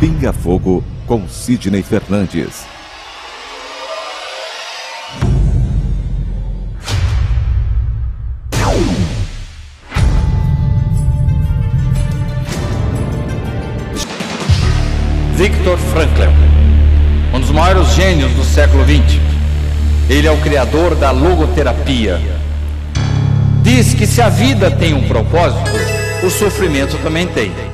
Pinga Fogo com Sidney Fernandes. Viktor Frankl, um dos maiores gênios do século XX. Ele é o criador da logoterapia. Diz que se a vida tem um propósito, o sofrimento também tem.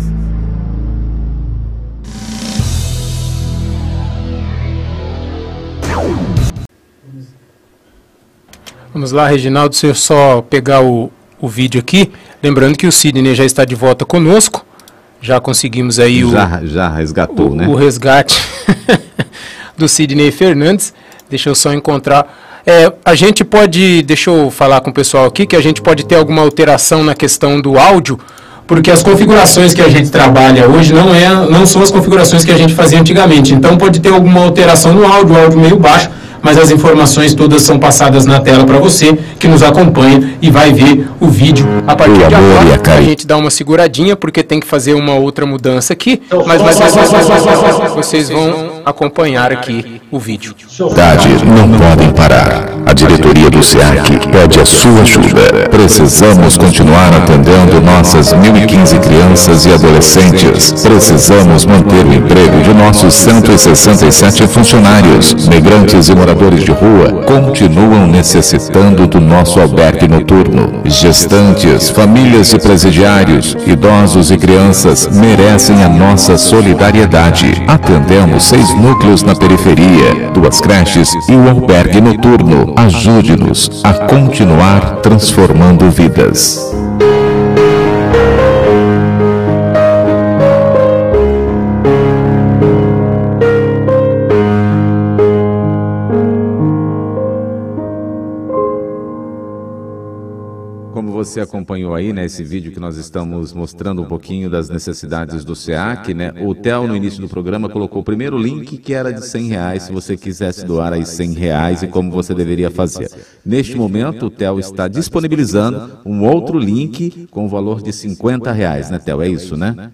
Vamos lá, Reginaldo, se eu só pegar o, o vídeo aqui, lembrando que o Sidney já está de volta conosco, já conseguimos aí o... Já, já resgatou, o, né? O resgate do Sidney Fernandes. Deixa eu só encontrar. É, a gente pode, deixa eu falar com o pessoal aqui, que a gente pode ter alguma alteração na questão do áudio, porque as configurações que a gente trabalha hoje não, é, não são as configurações que a gente fazia antigamente. Então pode ter alguma alteração no áudio, o áudio meio baixo, mas as informações todas são passadas na tela para você que nos acompanha e vai ver o vídeo a partir de agora. A gente dá uma seguradinha porque tem que fazer uma outra mudança aqui, mas, mas, mas, mas, mas, mas, mas, mas vocês vão acompanhar aqui o vídeo. Cidade não podem parar. A diretoria do SEAC pede a sua ajuda. Precisamos continuar atendendo nossas 1.015 crianças e adolescentes. Precisamos manter o emprego de nossos 167 funcionários. Migrantes e moradores de rua continuam necessitando do nosso albergue noturno. Gestantes, famílias e presidiários, idosos e crianças merecem a nossa solidariedade. Atendemos seis núcleos na periferia, duas creches e o albergue noturno. Ajude-nos a continuar transformando vidas. Você acompanhou aí, né, esse vídeo que nós estamos mostrando um pouquinho das necessidades do SEAC, né, o Theo no início do programa colocou o primeiro link que era de 100 reais, se você quisesse doar aí 100 reais e como você deveria fazer. Neste momento, o Theo está disponibilizando um outro link com o valor de 50 reais, né, Theo? É isso, né?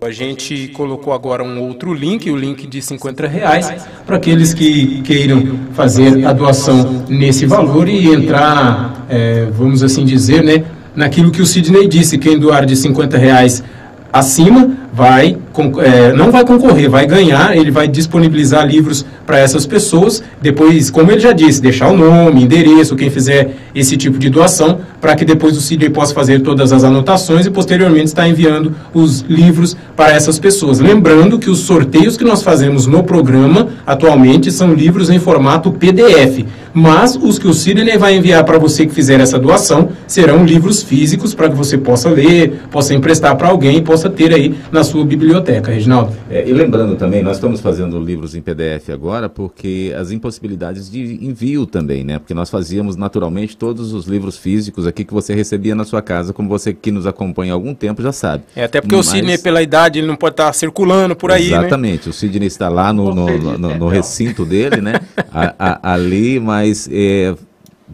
A gente colocou agora um outro link, o link de 50 reais, para aqueles que queiram fazer a doação nesse valor e entrar, é, vamos assim dizer, né, naquilo que o Sidney disse, quem doar de 50 reais acima vai é, não vai concorrer, vai ganhar, ele vai disponibilizar livros para essas pessoas, depois, como ele já disse, deixar o nome, endereço, quem fizer esse tipo de doação, para que depois o CID possa fazer todas as anotações e posteriormente estar enviando os livros para essas pessoas. Lembrando que os sorteios que nós fazemos no programa atualmente são livros em formato PDF, mas os que o Sidney vai enviar para você que fizer essa doação serão livros físicos para que você possa ler, possa emprestar para alguém possa ter aí na sua biblioteca. Reginaldo. É, e lembrando também, nós estamos fazendo livros em PDF agora porque as impossibilidades de envio também, né? Porque nós fazíamos naturalmente todos os livros físicos aqui que você recebia na sua casa, como você que nos acompanha há algum tempo já sabe. É, até porque Mas... o Sidney, pela idade, ele não pode estar circulando por aí, né? Exatamente, né? o Sidney está lá no, no, no, no recinto dele, né? a, a, ali, mas é,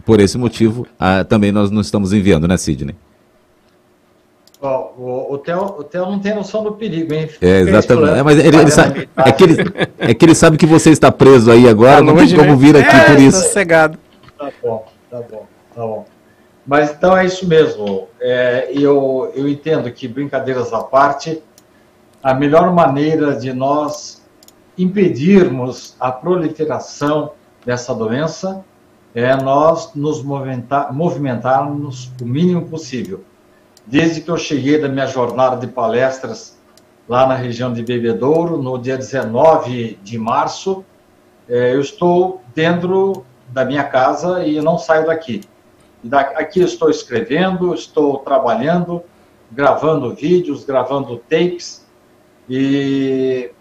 por esse motivo a, também nós não estamos enviando, né, Sidney? O, o, Theo, o Theo não tem noção do perigo, hein? É, exatamente. É, mas ele, ele sabe, é, que ele, é que ele sabe que você está preso aí agora, tá não tem como né? vir aqui é, por isso. Sossegado. Tá bom, tá bom, tá bom. Mas então é isso mesmo. É, eu, eu entendo que, brincadeiras à parte, a melhor maneira de nós impedirmos a proliferação dessa doença é nós nos movimentar, movimentarmos o mínimo possível desde que eu cheguei da minha jornada de palestras lá na região de Bebedouro, no dia 19 de março, é, eu estou dentro da minha casa e não saio daqui. Aqui estou escrevendo, estou trabalhando, gravando vídeos, gravando tapes e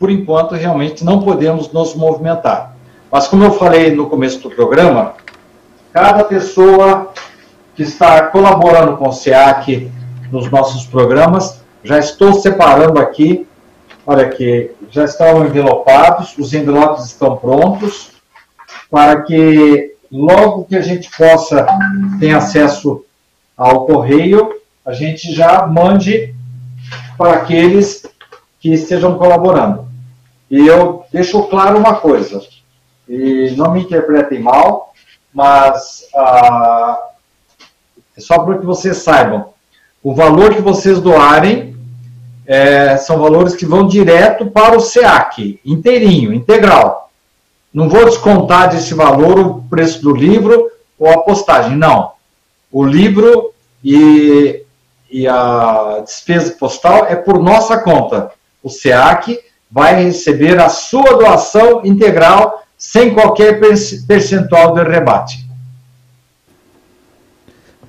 por enquanto, realmente não podemos nos movimentar. Mas, como eu falei no começo do programa, cada pessoa que está colaborando com o SEAC nos nossos programas, já estou separando aqui, olha aqui, já estão envelopados, os envelopes estão prontos, para que logo que a gente possa ter acesso ao correio, a gente já mande para aqueles que estejam colaborando. E eu deixo claro uma coisa, e não me interpretem mal, mas ah, é só para que vocês saibam, o valor que vocês doarem é, são valores que vão direto para o SEAC, inteirinho, integral. Não vou descontar desse valor o preço do livro ou a postagem, não. O livro e, e a despesa postal é por nossa conta. O SEAC vai receber a sua doação integral sem qualquer percentual de rebate.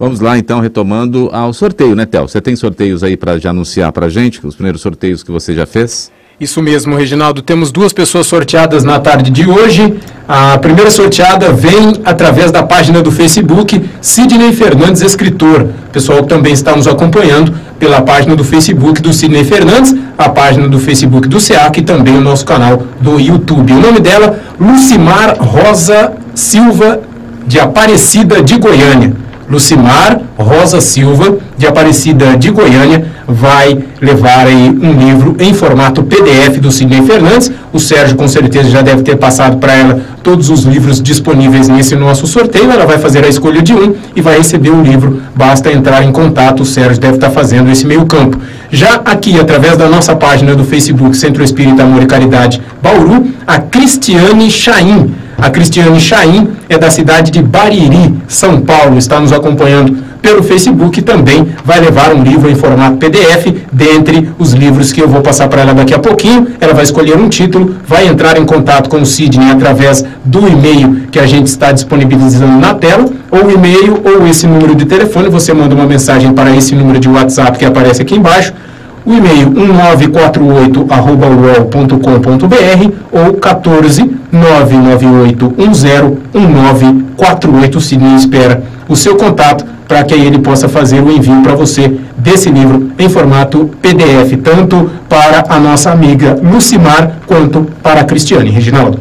Vamos lá, então, retomando ao sorteio, né, Tel? Você tem sorteios aí para já anunciar para a gente, os primeiros sorteios que você já fez? Isso mesmo, Reginaldo. Temos duas pessoas sorteadas na tarde de hoje. A primeira sorteada vem através da página do Facebook Sidney Fernandes Escritor. O pessoal também está nos acompanhando pela página do Facebook do Sidney Fernandes, a página do Facebook do SEAC e também o nosso canal do YouTube. O nome dela, Lucimar Rosa Silva de Aparecida de Goiânia. Lucimar Rosa Silva, de Aparecida de Goiânia, vai levar aí um livro em formato PDF do Sidney Fernandes. O Sérgio com certeza já deve ter passado para ela todos os livros disponíveis nesse nosso sorteio. Ela vai fazer a escolha de um e vai receber o livro. Basta entrar em contato, o Sérgio deve estar fazendo esse meio campo. Já aqui, através da nossa página do Facebook Centro Espírita Amor e Caridade Bauru, a Cristiane Chaim a Cristiane Chaim é da cidade de Bariri, São Paulo, está nos acompanhando pelo Facebook também vai levar um livro em formato PDF, dentre os livros que eu vou passar para ela daqui a pouquinho. Ela vai escolher um título, vai entrar em contato com o Sidney através do e-mail que a gente está disponibilizando na tela, ou e-mail ou esse número de telefone. Você manda uma mensagem para esse número de WhatsApp que aparece aqui embaixo o e-mail 1948@uol.com.br ou 14 998101948. O Sidney espera o seu contato para que ele possa fazer o envio para você desse livro em formato PDF, tanto para a nossa amiga Lucimar quanto para a Cristiane. Reginaldo.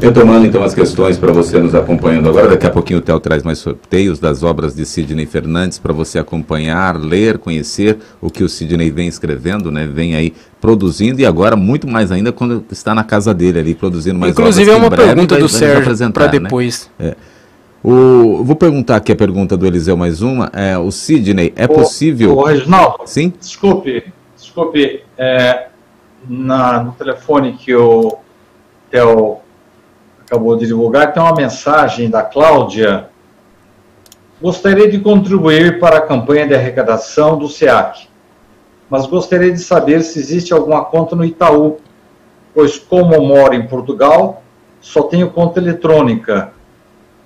Retomando então as questões para você nos acompanhando agora, daqui a pouquinho o Theo traz mais sorteios das obras de Sidney Fernandes para você acompanhar, ler, conhecer o que o Sidney vem escrevendo, né? Vem aí produzindo e agora muito mais ainda quando está na casa dele ali produzindo mais Inclusive obras. Inclusive é uma pergunta do Sérgio para né? depois. Né? É. O, vou perguntar aqui a pergunta do Eliseu mais uma. É, o Sidney, é o, possível. O Reginaldo, Sim? Desculpe, desculpe. É, na, no telefone que o Theo acabou de divulgar, tem uma mensagem da Cláudia. Gostaria de contribuir para a campanha de arrecadação do SEAC, mas gostaria de saber se existe alguma conta no Itaú, pois, como moro em Portugal, só tenho conta eletrônica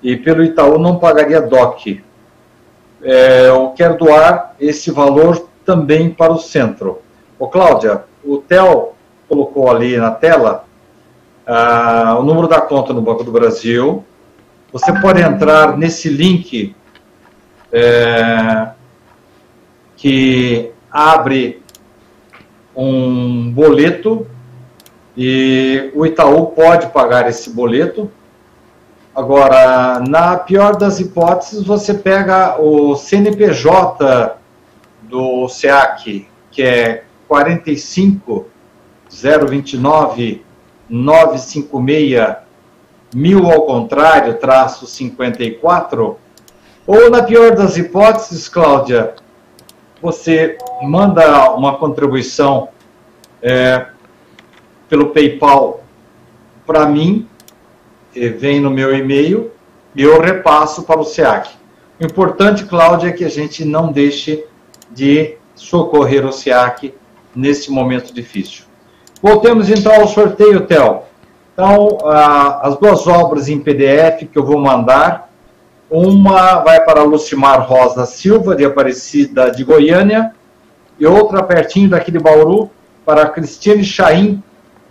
e pelo Itaú não pagaria DOC. É, eu quero doar esse valor também para o centro. Ô, Cláudia, o Theo colocou ali na tela ah, o número da conta no Banco do Brasil. Você pode entrar nesse link é, que abre um boleto e o Itaú pode pagar esse boleto. Agora, na pior das hipóteses, você pega o CNPJ do SEAC, que é 45029 956 mil ao contrário, traço 54? Ou, na pior das hipóteses, Cláudia, você manda uma contribuição é, pelo PayPal para mim, vem no meu e-mail e eu repasso para o SEAC. O importante, Cláudia, é que a gente não deixe de socorrer o SEAC nesse momento difícil. Voltemos então ao sorteio, Theo. Então, as duas obras em PDF que eu vou mandar, uma vai para Lucimar Rosa Silva, de Aparecida de Goiânia, e outra pertinho daqui de Bauru, para Cristiane Chaim,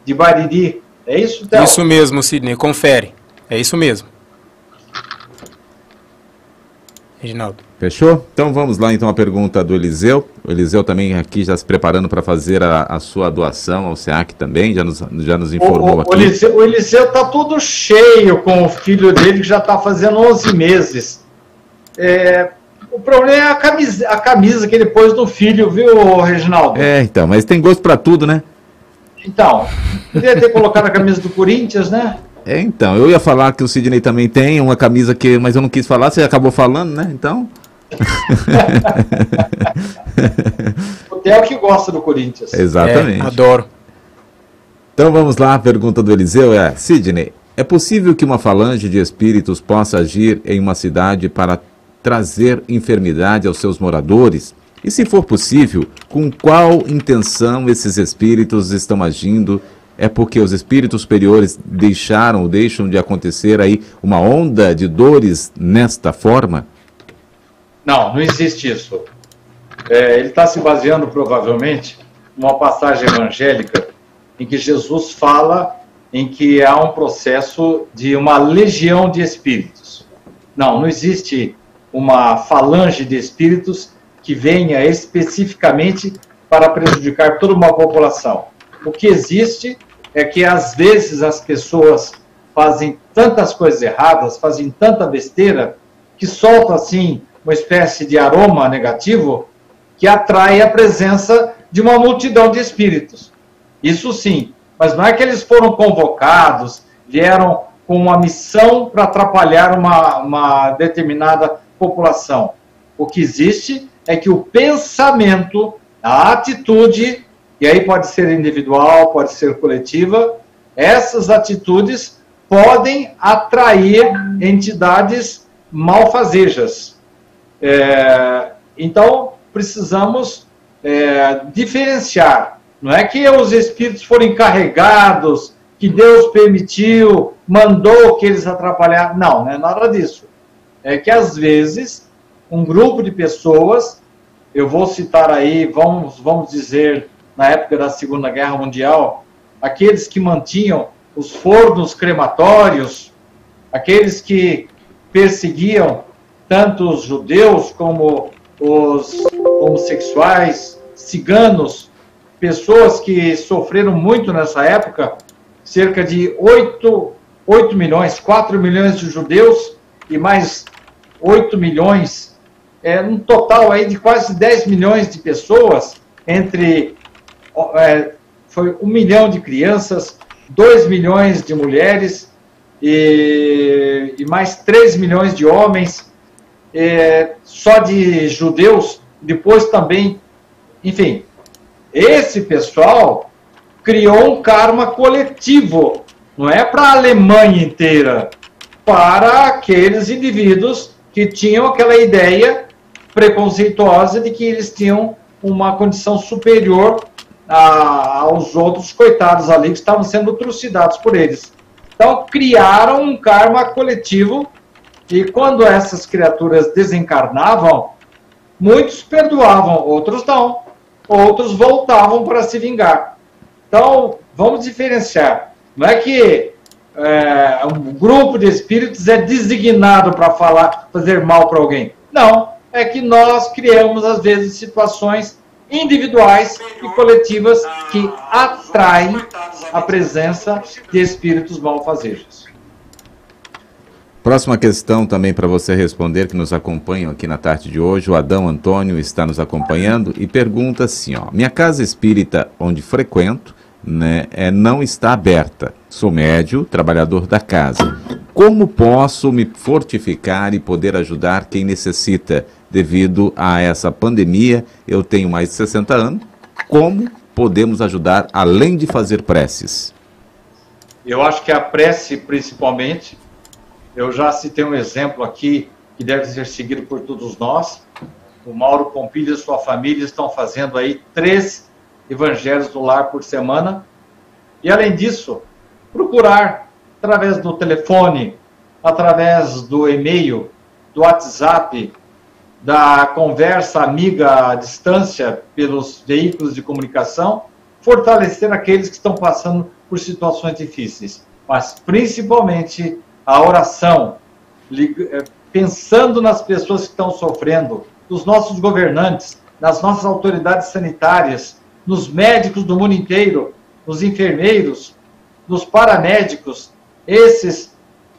de Bariri. É isso, Théo? Isso mesmo, Sidney, confere. É isso mesmo. Reginaldo. Fechou? Então vamos lá então a pergunta do Eliseu. O Eliseu também aqui já se preparando para fazer a, a, sua doação ao SEAC também, já nos, já nos informou o, o, aqui. O Eliseu, o Eliseu tá todo cheio com o filho dele que já está fazendo 11 meses. É, o problema é a camisa, a camisa que ele pôs no filho, viu, Reginaldo? É, então, mas tem gosto para tudo, né? Então, poderia ter colocado a camisa do Corinthians, né? É, então, eu ia falar que o Sidney também tem uma camisa que, mas eu não quis falar, você acabou falando, né? Então. o Theo que gosta do Corinthians. Exatamente. É, adoro. Então vamos lá, a pergunta do Eliseu é: Sidney, é possível que uma falange de espíritos possa agir em uma cidade para trazer enfermidade aos seus moradores? E se for possível, com qual intenção esses espíritos estão agindo é porque os espíritos superiores deixaram ou deixam de acontecer aí uma onda de dores nesta forma? Não, não existe isso. É, ele está se baseando provavelmente numa passagem evangélica em que Jesus fala em que há um processo de uma legião de espíritos. Não, não existe uma falange de espíritos que venha especificamente para prejudicar toda uma população. O que existe é que às vezes as pessoas fazem tantas coisas erradas, fazem tanta besteira, que solta assim uma espécie de aroma negativo que atrai a presença de uma multidão de espíritos. Isso sim, mas não é que eles foram convocados, vieram com uma missão para atrapalhar uma, uma determinada população. O que existe é que o pensamento, a atitude e aí pode ser individual, pode ser coletiva, essas atitudes podem atrair entidades malfazejas. É, então, precisamos é, diferenciar. Não é que os espíritos foram encarregados, que Deus permitiu, mandou que eles atrapalharam. Não, não é nada disso. É que às vezes um grupo de pessoas, eu vou citar aí, vamos, vamos dizer, na época da Segunda Guerra Mundial, aqueles que mantinham os fornos crematórios, aqueles que perseguiam tanto os judeus como os homossexuais, ciganos, pessoas que sofreram muito nessa época, cerca de 8, 8 milhões, 4 milhões de judeus e mais 8 milhões, é, um total aí de quase 10 milhões de pessoas, entre é, foi um milhão de crianças, 2 milhões de mulheres e, e mais 3 milhões de homens, é, só de judeus, depois também, enfim, esse pessoal criou um karma coletivo, não é para a Alemanha inteira, para aqueles indivíduos que tinham aquela ideia preconceituosa de que eles tinham uma condição superior a, aos outros coitados ali que estavam sendo trucidados por eles. Então, criaram um karma coletivo e quando essas criaturas desencarnavam, muitos perdoavam, outros não. Outros voltavam para se vingar. Então, vamos diferenciar. Não é que é, um grupo de espíritos é designado para falar, fazer mal para alguém. Não, é que nós criamos, às vezes, situações individuais e coletivas que atraem a presença de espíritos malfazejos. Próxima questão também para você responder, que nos acompanham aqui na tarde de hoje. O Adão Antônio está nos acompanhando e pergunta assim: ó, minha casa espírita onde frequento né, é, não está aberta. Sou médio, trabalhador da casa. Como posso me fortificar e poder ajudar quem necessita? Devido a essa pandemia, eu tenho mais de 60 anos. Como podemos ajudar além de fazer preces? Eu acho que a prece, principalmente, eu já citei um exemplo aqui que deve ser seguido por todos nós. O Mauro Pompilho e sua família estão fazendo aí três evangelhos do lar por semana. E além disso, procurar através do telefone, através do e-mail, do WhatsApp, da conversa amiga à distância pelos veículos de comunicação, fortalecer aqueles que estão passando por situações difíceis, mas principalmente a oração, eh, pensando nas pessoas que estão sofrendo, nos nossos governantes, nas nossas autoridades sanitárias, nos médicos do mundo inteiro, nos enfermeiros, nos paramédicos, esses,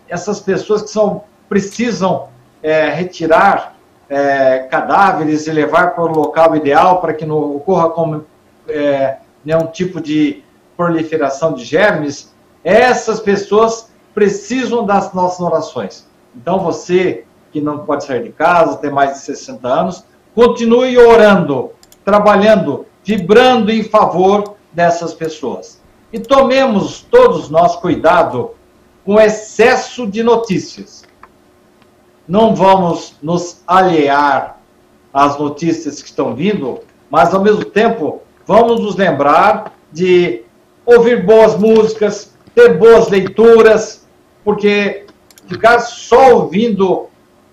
essas pessoas que são, precisam é, retirar é, cadáveres e levar para o local ideal para que não ocorra como, é, nenhum tipo de proliferação de germes, essas pessoas precisam das nossas orações. Então, você que não pode sair de casa, tem mais de 60 anos, continue orando, trabalhando, vibrando em favor dessas pessoas. E tomemos todos nós cuidado com excesso de notícias. Não vamos nos alhear às notícias que estão vindo, mas ao mesmo tempo vamos nos lembrar de ouvir boas músicas, ter boas leituras, porque ficar só ouvindo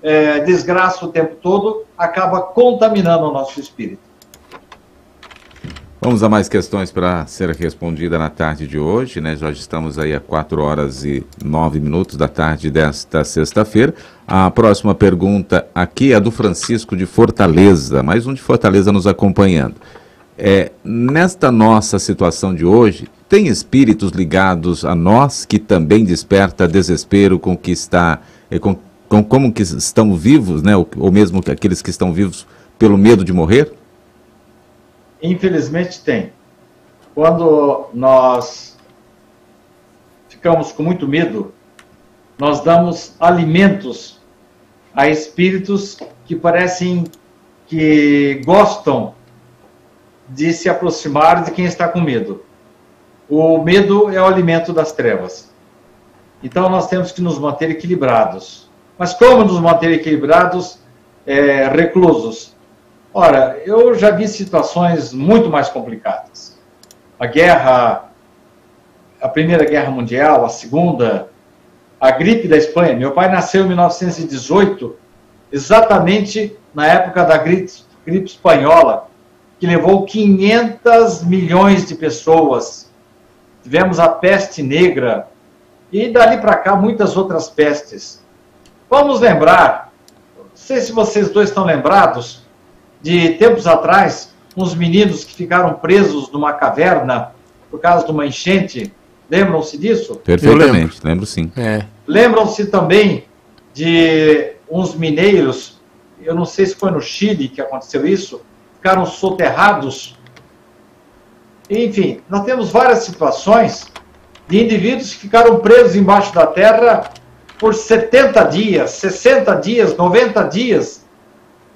é, desgraça o tempo todo acaba contaminando o nosso espírito. Vamos a mais questões para ser respondida na tarde de hoje, né? Já estamos aí a 4 horas e 9 minutos da tarde desta sexta-feira. A próxima pergunta aqui é do Francisco de Fortaleza, mais um de Fortaleza nos acompanhando. É, nesta nossa situação de hoje, tem espíritos ligados a nós que também desperta desespero com que está, é, com, com como que estão vivos, né? Ou, ou mesmo aqueles que estão vivos pelo medo de morrer? Infelizmente tem. Quando nós ficamos com muito medo, nós damos alimentos a espíritos que parecem que gostam de se aproximar de quem está com medo. O medo é o alimento das trevas. Então nós temos que nos manter equilibrados. Mas como nos manter equilibrados? É, reclusos. Ora, eu já vi situações muito mais complicadas. A guerra, a Primeira Guerra Mundial, a Segunda, a gripe da Espanha. Meu pai nasceu em 1918, exatamente na época da gripe, gripe espanhola, que levou 500 milhões de pessoas. Tivemos a peste negra e dali para cá muitas outras pestes. Vamos lembrar, não sei se vocês dois estão lembrados, de tempos atrás, uns meninos que ficaram presos numa caverna por causa de uma enchente. Lembram-se disso? Perfeitamente, lembro. lembro sim. É. Lembram-se também de uns mineiros, eu não sei se foi no Chile que aconteceu isso, ficaram soterrados. Enfim, nós temos várias situações de indivíduos que ficaram presos embaixo da terra por 70 dias, 60 dias, 90 dias.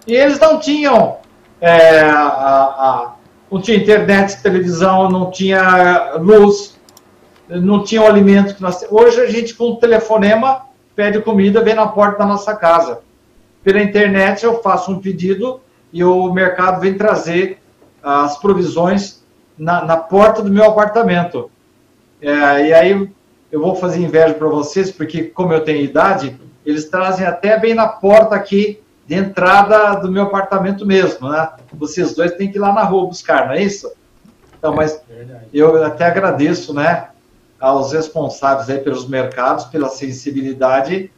E eles não tinham, é, a, a, não tinha internet, televisão, não tinha luz, não tinha o alimento que nós Hoje a gente, com um telefonema, pede comida, vem na porta da nossa casa. Pela internet eu faço um pedido e o mercado vem trazer as provisões na, na porta do meu apartamento. É, e aí eu vou fazer inveja para vocês, porque como eu tenho idade, eles trazem até bem na porta aqui de entrada do meu apartamento mesmo, né? Vocês dois têm que ir lá na rua buscar, não é isso? Então, mas eu até agradeço, né, aos responsáveis aí pelos mercados, pela sensibilidade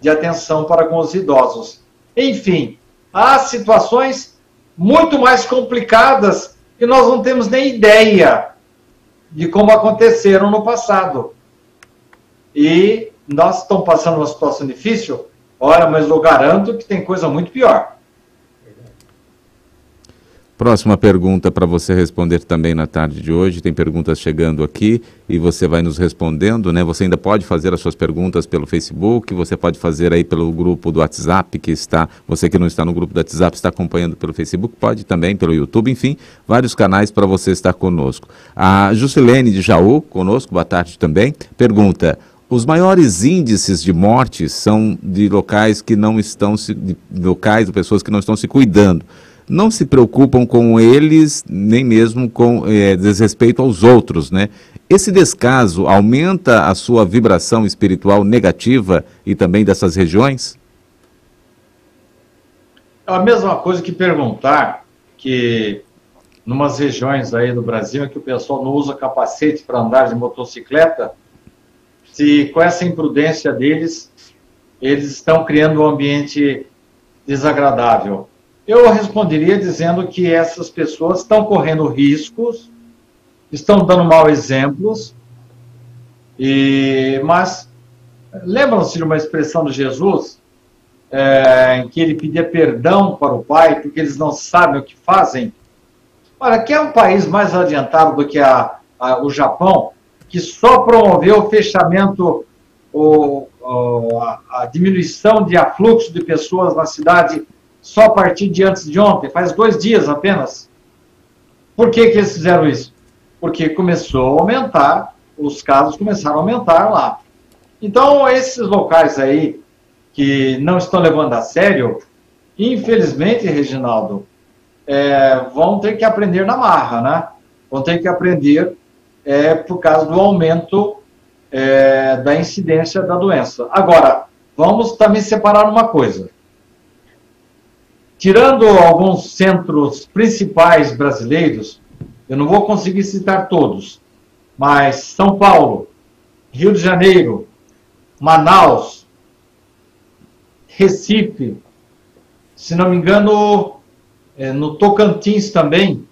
de atenção para com os idosos. Enfim, há situações muito mais complicadas que nós não temos nem ideia de como aconteceram no passado. E nós estamos passando uma situação difícil, ora, mas eu garanto que tem coisa muito pior. Próxima pergunta para você responder também na tarde de hoje. Tem perguntas chegando aqui e você vai nos respondendo, né? Você ainda pode fazer as suas perguntas pelo Facebook, você pode fazer aí pelo grupo do WhatsApp que está, você que não está no grupo do WhatsApp está acompanhando pelo Facebook, pode também pelo YouTube, enfim, vários canais para você estar conosco. A Juscelene de Jaú, conosco, boa tarde também, pergunta: os maiores índices de mortes são de locais que não estão se, de locais de pessoas que não estão se cuidando não se preocupam com eles, nem mesmo com é, desrespeito aos outros, né? Esse descaso aumenta a sua vibração espiritual negativa e também dessas regiões? É a mesma coisa que perguntar que numas regiões aí do Brasil que o pessoal não usa capacete para andar de motocicleta, se com essa imprudência deles, eles estão criando um ambiente desagradável. Eu responderia dizendo que essas pessoas estão correndo riscos, estão dando mau exemplos, e, mas lembram-se de uma expressão de Jesus, é, em que ele pedia perdão para o Pai, porque eles não sabem o que fazem? Olha, que é um país mais adiantado do que a, a, o Japão, que só promoveu o fechamento, o, o, a, a, diminuição de afluxo de pessoas na cidade só a partir de antes de ontem, faz dois dias apenas. Por que, que eles fizeram isso? Porque começou a aumentar, os casos começaram a aumentar lá. Então, esses locais aí que não estão levando a sério, infelizmente, Reginaldo, é, vão ter que aprender na marra, né? Vão ter que aprender é, por causa do aumento é, da incidência da doença. Agora, vamos também separar uma coisa. Tirando alguns centros principais brasileiros, eu não vou conseguir citar todos, mas São Paulo, Rio de Janeiro, Manaus, Recife, se não me engano, é, no Tocantins também,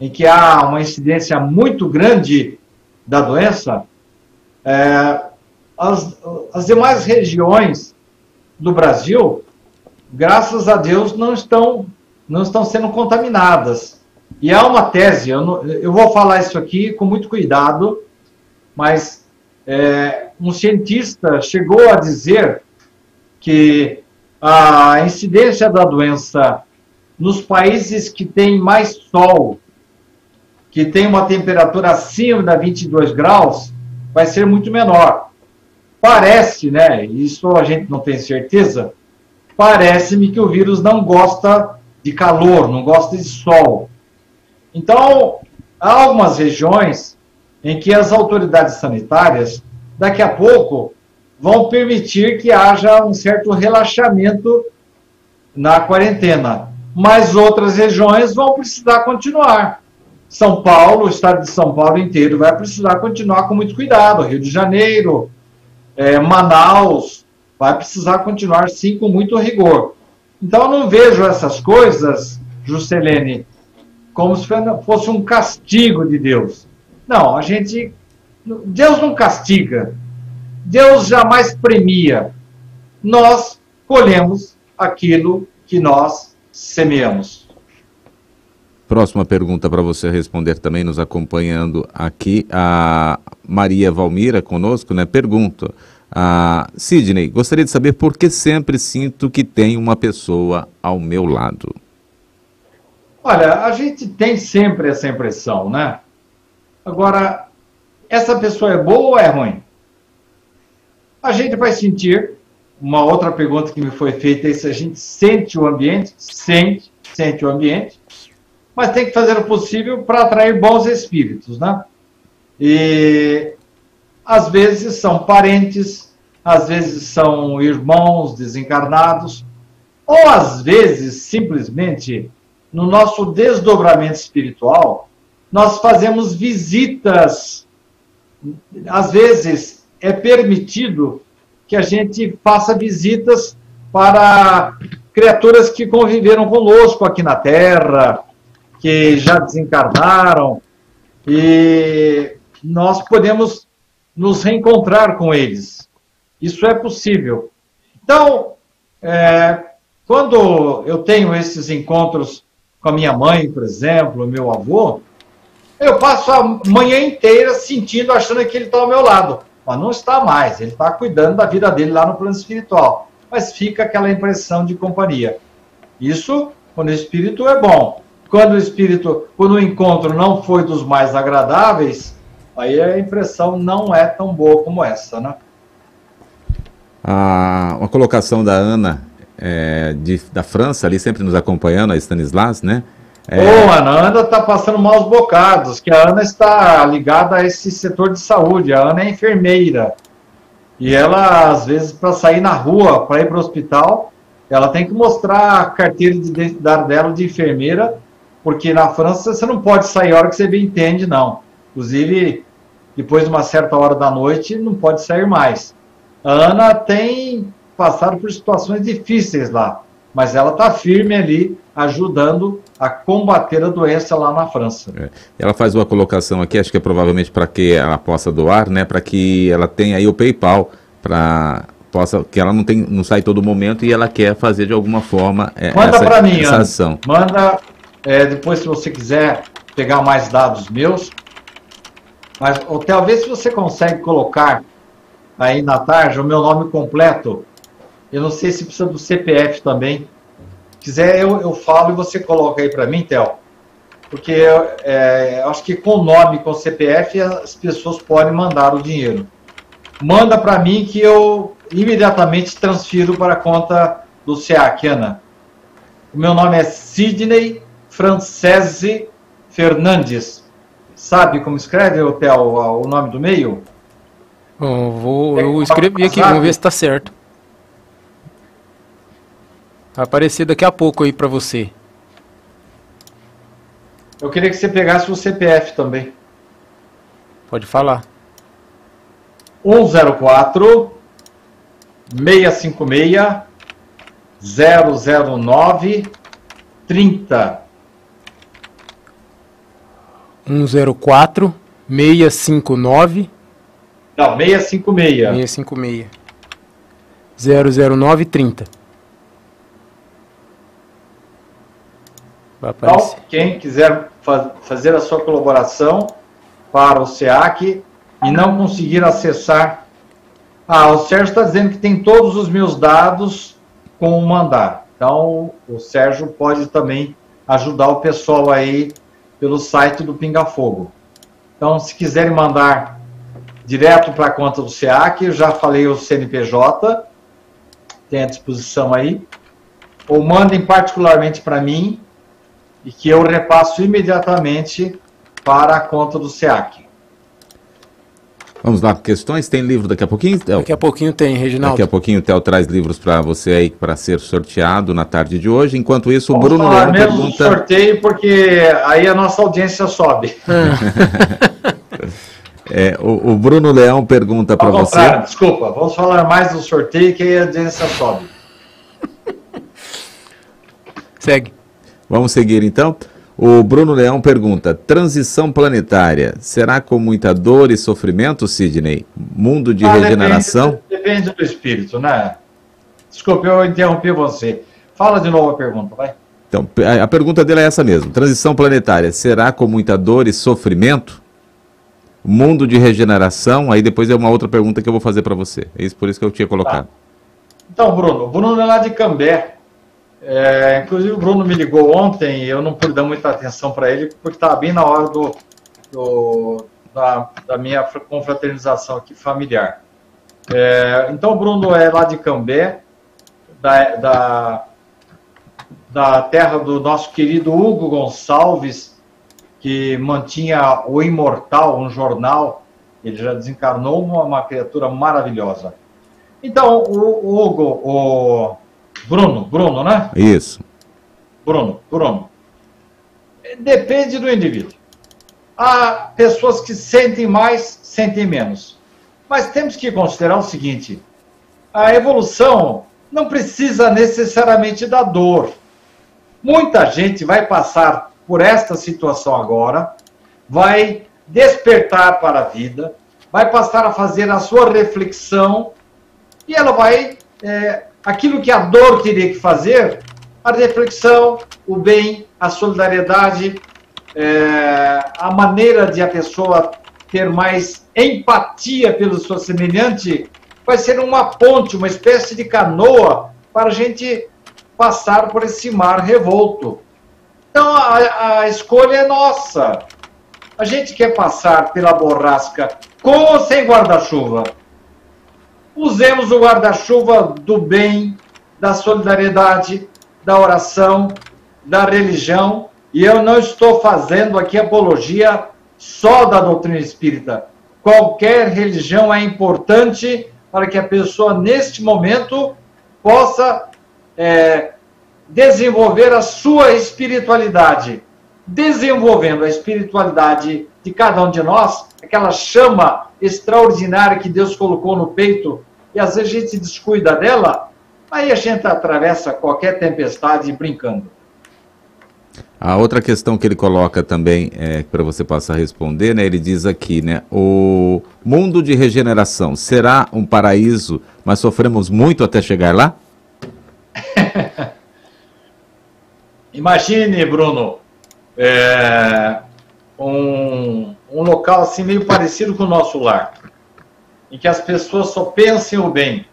em que há uma incidência muito grande da doença, é, as, as demais regiões do Brasil, graças a Deus, não estão, não estão sendo contaminadas. E há uma tese, eu, não, eu vou falar isso aqui com muito cuidado, mas é, um cientista chegou a dizer que a incidência da doença nos países que têm mais sol que tem uma temperatura acima da 22 graus, vai ser muito menor. Parece, né? Isso a gente não tem certeza. Parece-me que o vírus não gosta de calor, não gosta de sol. Então, há algumas regiões em que as autoridades sanitárias, daqui a pouco, vão permitir que haja um certo relaxamento na quarentena. Mas outras regiões vão precisar continuar. São Paulo, o estado de São Paulo inteiro, vai precisar continuar com muito cuidado. Rio de Janeiro, é, Manaus, vai precisar continuar sim com muito rigor. Então não vejo essas coisas, Juscelene, como se fosse um castigo de Deus. Não, a gente. Deus não castiga. Deus jamais premia. Nós colhemos aquilo que nós semeamos. Próxima pergunta para você responder também, nos acompanhando aqui, a Maria Valmira conosco, né? Pergunta. A Sidney, gostaria de saber por que sempre sinto que tem uma pessoa ao meu lado. Olha, a gente tem sempre essa impressão, né? Agora, essa pessoa é boa ou é ruim? A gente vai sentir. Uma outra pergunta que me foi feita é se a gente sente o ambiente, sente, sente o ambiente mas tem que fazer o possível para atrair bons espíritos, né? E às vezes são parentes, às vezes são irmãos desencarnados, ou às vezes simplesmente no nosso desdobramento espiritual, nós fazemos visitas. Às vezes é permitido que a gente faça visitas para criaturas que conviveram conosco aqui na Terra, que já desencarnaram e nós podemos nos reencontrar com eles. Isso é possível. Então, é, quando eu tenho esses encontros com a minha mãe, por exemplo, meu avô, eu passo a manhã inteira sentindo, achando que ele está ao meu lado. Mas não está mais, ele está cuidando da vida dele lá no plano espiritual. Mas fica aquela impressão de companhia. Isso, quando o espírito é bom. Quando o espírito, quando o encontro não foi dos mais agradáveis, aí a impressão não é tão boa como essa, né? Ah, uma colocação da Ana é, de, da França, ali sempre nos acompanhando, a Stanislas, né? É... Ô, Ana, a Ana está passando maus bocados, que a Ana está ligada a esse setor de saúde, a Ana é enfermeira. E ela, às vezes, para sair na rua, para ir para o hospital, ela tem que mostrar a carteira de identidade dela de enfermeira porque na França você não pode sair a hora que você bem entende, não. Inclusive, depois de uma certa hora da noite, não pode sair mais. A Ana tem passado por situações difíceis lá, mas ela está firme ali, ajudando a combater a doença lá na França. É. Ela faz uma colocação aqui, acho que é provavelmente para que ela possa doar, né? Para que ela tenha aí o PayPal para possa que ela não tem não sai todo momento e ela quer fazer de alguma forma é, manda para mim essa ação. manda é, depois se você quiser pegar mais dados meus mas ou, talvez se você consegue colocar aí na tarde o meu nome completo eu não sei se precisa do CPF também se quiser eu, eu falo e você coloca aí para mim Theo porque é, acho que com o nome com o CPF as pessoas podem mandar o dinheiro manda para mim que eu imediatamente transfiro para a conta do SEAC, Ana. O meu nome é Sidney Francese Fernandes. Sabe como escreve, Theo, o nome do meio? Eu, vou, eu escrevi aqui, vamos ver se está certo. Vai aparecer daqui a pouco aí para você. Eu queria que você pegasse o CPF também. Pode falar. 104 656 009 30 104 659 Não, 656 656 009 30 Vai Então, quem quiser faz, fazer a sua colaboração para o SEAC e não conseguir acessar ah, o Sérgio está dizendo que tem todos os meus dados com o mandar. Então, o Sérgio pode também ajudar o pessoal aí pelo site do Pinga Fogo. Então, se quiserem mandar direto para a conta do SEAC, eu já falei o CNPJ, tem à disposição aí. Ou mandem particularmente para mim e que eu repasso imediatamente para a conta do SEAC. Vamos lá, questões? Tem livro daqui a pouquinho? Theo? Daqui a pouquinho tem, Reginaldo. Daqui a pouquinho o Theo traz livros para você aí para ser sorteado na tarde de hoje. Enquanto isso, Vamos o Bruno Leão pergunta... sorteio, porque aí a nossa audiência sobe. é, o, o, Bruno Leão pergunta para você... Desculpa, vamos falar mais do sorteio que aí a audiência sobe. Segue. Vamos seguir então? O Bruno Leão pergunta: transição planetária será com muita dor e sofrimento, Sidney? Mundo de ah, regeneração? Depende, depende, do espírito, né? Desculpe, eu interrompi você. Fala de novo a pergunta, vai. Então, a pergunta dele é essa mesmo: transição planetária será com muita dor e sofrimento? Mundo de regeneração? Aí depois é uma outra pergunta que eu vou fazer para você. É isso por isso que eu tinha colocado. Tá. Então, Bruno, Bruno é lá de Cambé. É, inclusive o Bruno me ligou ontem e eu não pude dar muita atenção para ele porque estava bem na hora do, do da, da, minha confraternização aqui familiar. É, então o Bruno é lá de Cambé, da, da, da terra do nosso querido Hugo Gonçalves, que mantinha o Imortal, um jornal. Ele já desencarnou, uma, uma criatura maravilhosa. Então, o, o Hugo, o Bruno, Bruno, né? Isso. Bruno, Bruno. Depende do indivíduo. Há pessoas que sentem mais, sentem menos. Mas temos que considerar o seguinte: a evolução não precisa necessariamente da dor. Muita gente vai passar por esta situação agora, vai despertar para a vida, vai passar a fazer a sua reflexão e ela vai é, aquilo que a dor teria que fazer, a reflexão, o bem, a solidariedade, é, a maneira de a pessoa ter mais empatia pelo seu semelhante, vai ser uma ponte, uma espécie de canoa para a gente passar por esse mar revolto. Então a, a escolha é nossa. A gente quer passar pela borrasca com ou sem guarda-chuva? Usemos o guarda-chuva do bem, da solidariedade, da oração, da religião. E eu não estou fazendo aqui apologia só da doutrina espírita. Qualquer religião é importante para que a pessoa, neste momento, possa é, desenvolver a sua espiritualidade. desenvolvendo a espiritualidade de cada um de nós, aquela chama extraordinária que Deus colocou no peito, e às vezes a gente descuida dela, aí a gente atravessa qualquer tempestade brincando. A outra questão que ele coloca também, é, para você passar a responder, né, ele diz aqui, né, o mundo de regeneração será um paraíso, mas sofremos muito até chegar lá? Imagine, Bruno, é, um, um local assim meio parecido com o nosso lar, em que as pessoas só pensem o bem,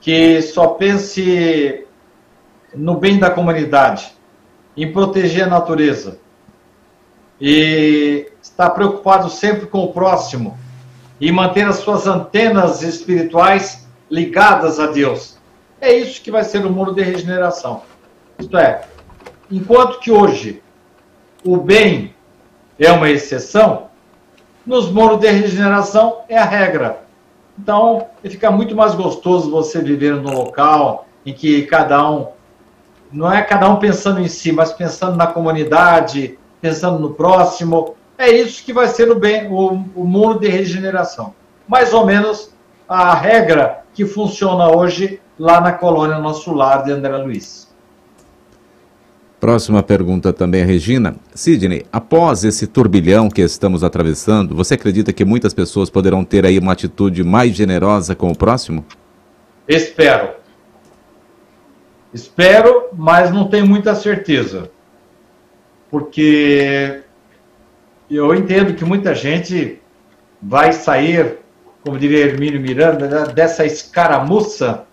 que só pense no bem da comunidade, em proteger a natureza e está preocupado sempre com o próximo e manter as suas antenas espirituais ligadas a Deus. É isso que vai ser o mundo de regeneração. Isto é, enquanto que hoje o bem é uma exceção, nos mundos de regeneração é a regra. Então, fica muito mais gostoso você viver num local em que cada um não é cada um pensando em si, mas pensando na comunidade, pensando no próximo. É isso que vai ser o, bem, o, o mundo de regeneração. Mais ou menos a regra que funciona hoje lá na colônia Nosso Lar de André Luiz. Próxima pergunta também, Regina. Sidney, após esse turbilhão que estamos atravessando, você acredita que muitas pessoas poderão ter aí uma atitude mais generosa com o próximo? Espero. Espero, mas não tenho muita certeza. Porque eu entendo que muita gente vai sair, como diria Hermínio Miranda, né, dessa escaramuça,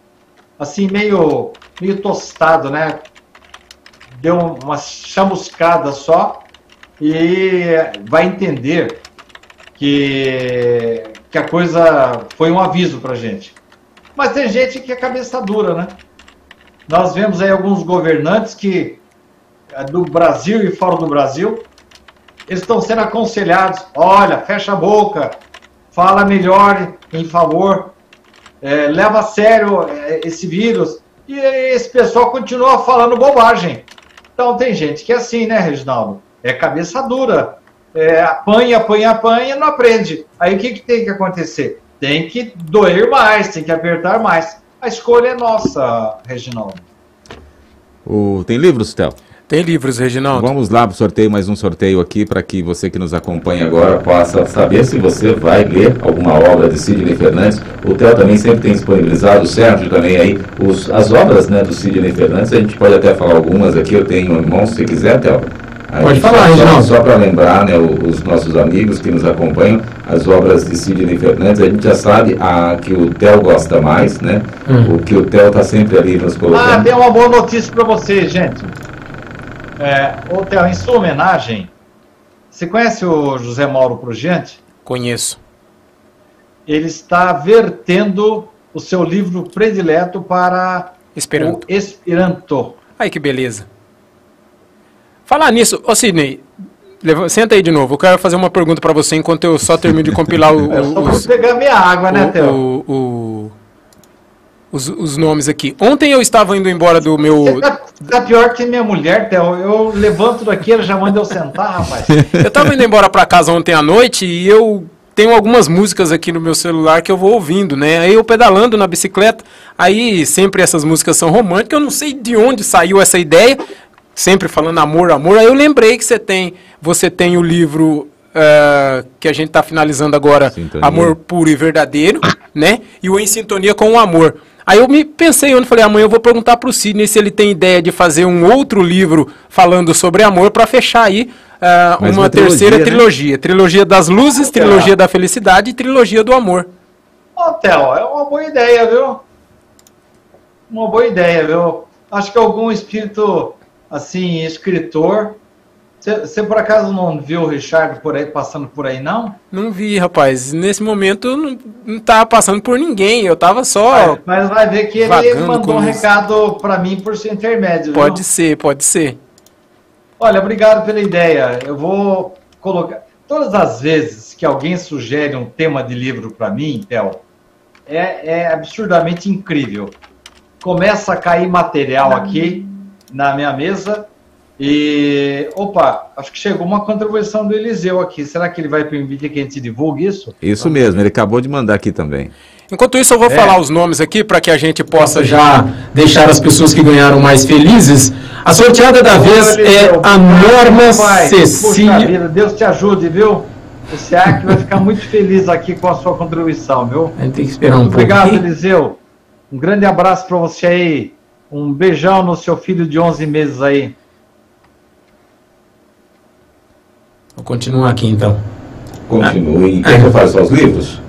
assim, meio, meio tostado, né? Deu uma chamuscada só e vai entender que, que a coisa foi um aviso para gente. Mas tem gente que é cabeça dura, né? Nós vemos aí alguns governantes que, é, do Brasil e fora do Brasil, eles estão sendo aconselhados: olha, fecha a boca, fala melhor em favor, é, leva a sério é, esse vírus. E esse pessoal continua falando bobagem. Então tem gente que é assim, né, Reginaldo? É cabeça dura. É, apanha, apanha, apanha, não aprende. Aí o que, que tem que acontecer? Tem que doer mais, tem que apertar mais. A escolha é nossa, Reginaldo. O... Tem livros, Théo? Tem livros, Reginaldo. Vamos lá para o sorteio, mais um sorteio aqui, para que você que nos acompanha agora possa saber se você vai ler alguma obra de Sidney Fernandes. O Theo também sempre tem disponibilizado, o Sérgio também aí, os, as obras né, do Sidney Fernandes. A gente pode até falar algumas aqui, eu tenho em mão, se quiser, Theo. Pode falar, Reginaldo. Só, só para lembrar né, os nossos amigos que nos acompanham, as obras de Sidney Fernandes, a gente já sabe a que o Theo gosta mais, né? Hum. O que o Theo está sempre ali nos colocando. Ah, tem uma boa notícia para vocês, gente. É, ô Theo, em sua homenagem, você conhece o José Mauro Prugente? Conheço. Ele está vertendo o seu livro predileto para Esperanto. o Esperanto. Ai, que beleza. Falar nisso, ô Sidney, leva, senta aí de novo. Eu quero fazer uma pergunta para você enquanto eu só termino de compilar o, é só os, pegar minha água, né, Theo? O, o, os, os, nomes aqui. Ontem eu estava indo embora do meu. Tá, tá pior que minha mulher, Theo. Eu levanto daqui, ela já manda eu sentar, rapaz. eu estava indo embora para casa ontem à noite e eu tenho algumas músicas aqui no meu celular que eu vou ouvindo, né? Aí eu pedalando na bicicleta, aí sempre essas músicas são românticas, eu não sei de onde saiu essa ideia, sempre falando amor, amor. Aí eu lembrei que você tem, você tem o livro uh, que a gente está finalizando agora, Sintonia. Amor Puro e Verdadeiro, né? E o Em Sintonia com o Amor. Aí eu me pensei, eu falei, amanhã eu vou perguntar para o Sidney se ele tem ideia de fazer um outro livro falando sobre amor para fechar aí uh, uma, uma, terceira trilogia, né? trilogia. Trilogia das luzes, trilogia da felicidade e trilogia do amor. Ô, Theo, é uma boa ideia, viu? Uma boa ideia, viu? Acho que algum espírito assim, escritor. Você por acaso não viu o Richard por aí passando por aí, não? Não vi, rapaz. Nesse momento não, não tava passando por ninguém. Eu tava só. Mas, mas vai ver que ele mandou um recado para mim por seu intermédio. Pode viu? ser, pode ser. Olha, obrigado pela ideia. Eu vou colocar. Todas as vezes que alguém sugere um tema de livro para mim, Theo, é, é absurdamente incrível. Começa a cair material aqui na minha mesa E, opa, acho que chegou uma contribuição do Eliseu aqui. Será que ele vai permitir que a gente divulgue isso? Isso mesmo, ele acabou de mandar aqui também. Enquanto isso, eu vou é. falar os nomes aqui para que a gente possa já deixar as pessoas que ganharam mais felizes. A sorteada da vez é a Norma Cecília. Vida, Deus te ajude, viu? O SEAC vai ficar muito feliz aqui com a sua contribuição, viu? A gente tem que esperar um pouco. Obrigado, Eliseu. Um grande abraço para você aí. Um beijão no seu filho de 11 meses aí. Vou continuar aqui então. Continue. Quer que eu faça os livros?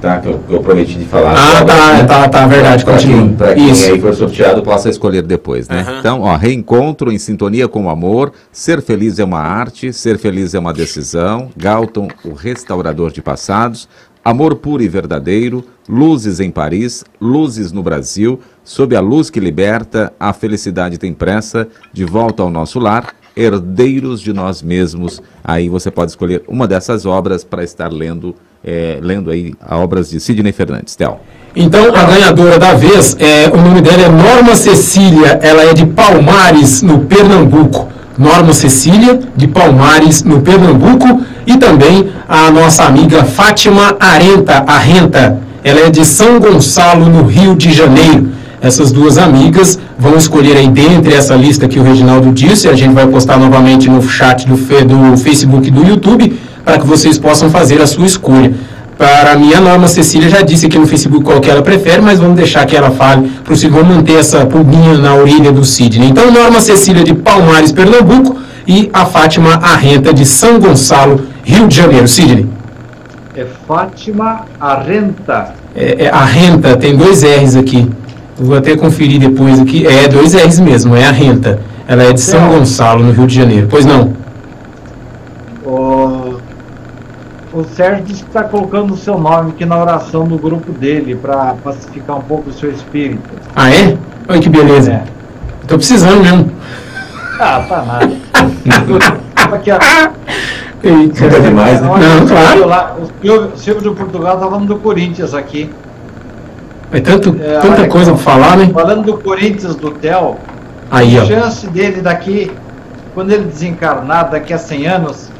Tá, que eu, eu prometi de falar. Ah, tá, né? tá, tá, verdade, continua. Para quem, quem aí for sorteado, possa escolher depois, né? Uhum. Então, ó, reencontro em sintonia com o amor, ser feliz é uma arte, ser feliz é uma decisão, Galton, o restaurador de passados, amor puro e verdadeiro, luzes em Paris, luzes no Brasil, sob a luz que liberta, a felicidade tem pressa, de volta ao nosso lar, herdeiros de nós mesmos. Aí você pode escolher uma dessas obras para estar lendo, é, lendo aí obras de Sidney Fernandes. Tel. Então, a ganhadora da vez, é, o nome dela é Norma Cecília, ela é de Palmares, no Pernambuco. Norma Cecília, de Palmares, no Pernambuco, e também a nossa amiga Fátima Arenta, Arrenta, ela é de São Gonçalo, no Rio de Janeiro. Essas duas amigas vão escolher aí dentre essa lista que o Reginaldo disse, a gente vai postar novamente no chat do, do Facebook e do YouTube, para que vocês possam fazer a sua escolha. Para mim, a Norma Cecília já disse aqui no Facebook qual que ela prefere, mas vamos deixar que ela fale, para vamos manter essa pulguinha na orelha do Sidney. Então, Norma Cecília de Palmares, Pernambuco, e a Fátima Arrenta de São Gonçalo, Rio de Janeiro. Sidney. É Fátima Arrenta. É, é Arrenta, tem dois R's aqui. Vou até conferir depois aqui. É dois R's mesmo, é a renta. Ela é de São Gonçalo, no Rio de Janeiro. Pois não? O, o Sérgio disse que está colocando o seu nome aqui na oração do grupo dele para pacificar um pouco o seu espírito. Ah, é? Olha que beleza. É. Tô precisando mesmo. Ah, tá nada. aqui, ó. Eita, é demais, né? Não, claro. Lá, o Silvio de Portugal tá falando do Corinthians aqui. É tanto, é, tanta coisa para falar, né? Falando do Corinthians, do Theo, Aí, a chance dele daqui, quando ele desencarnar, daqui a 100 anos,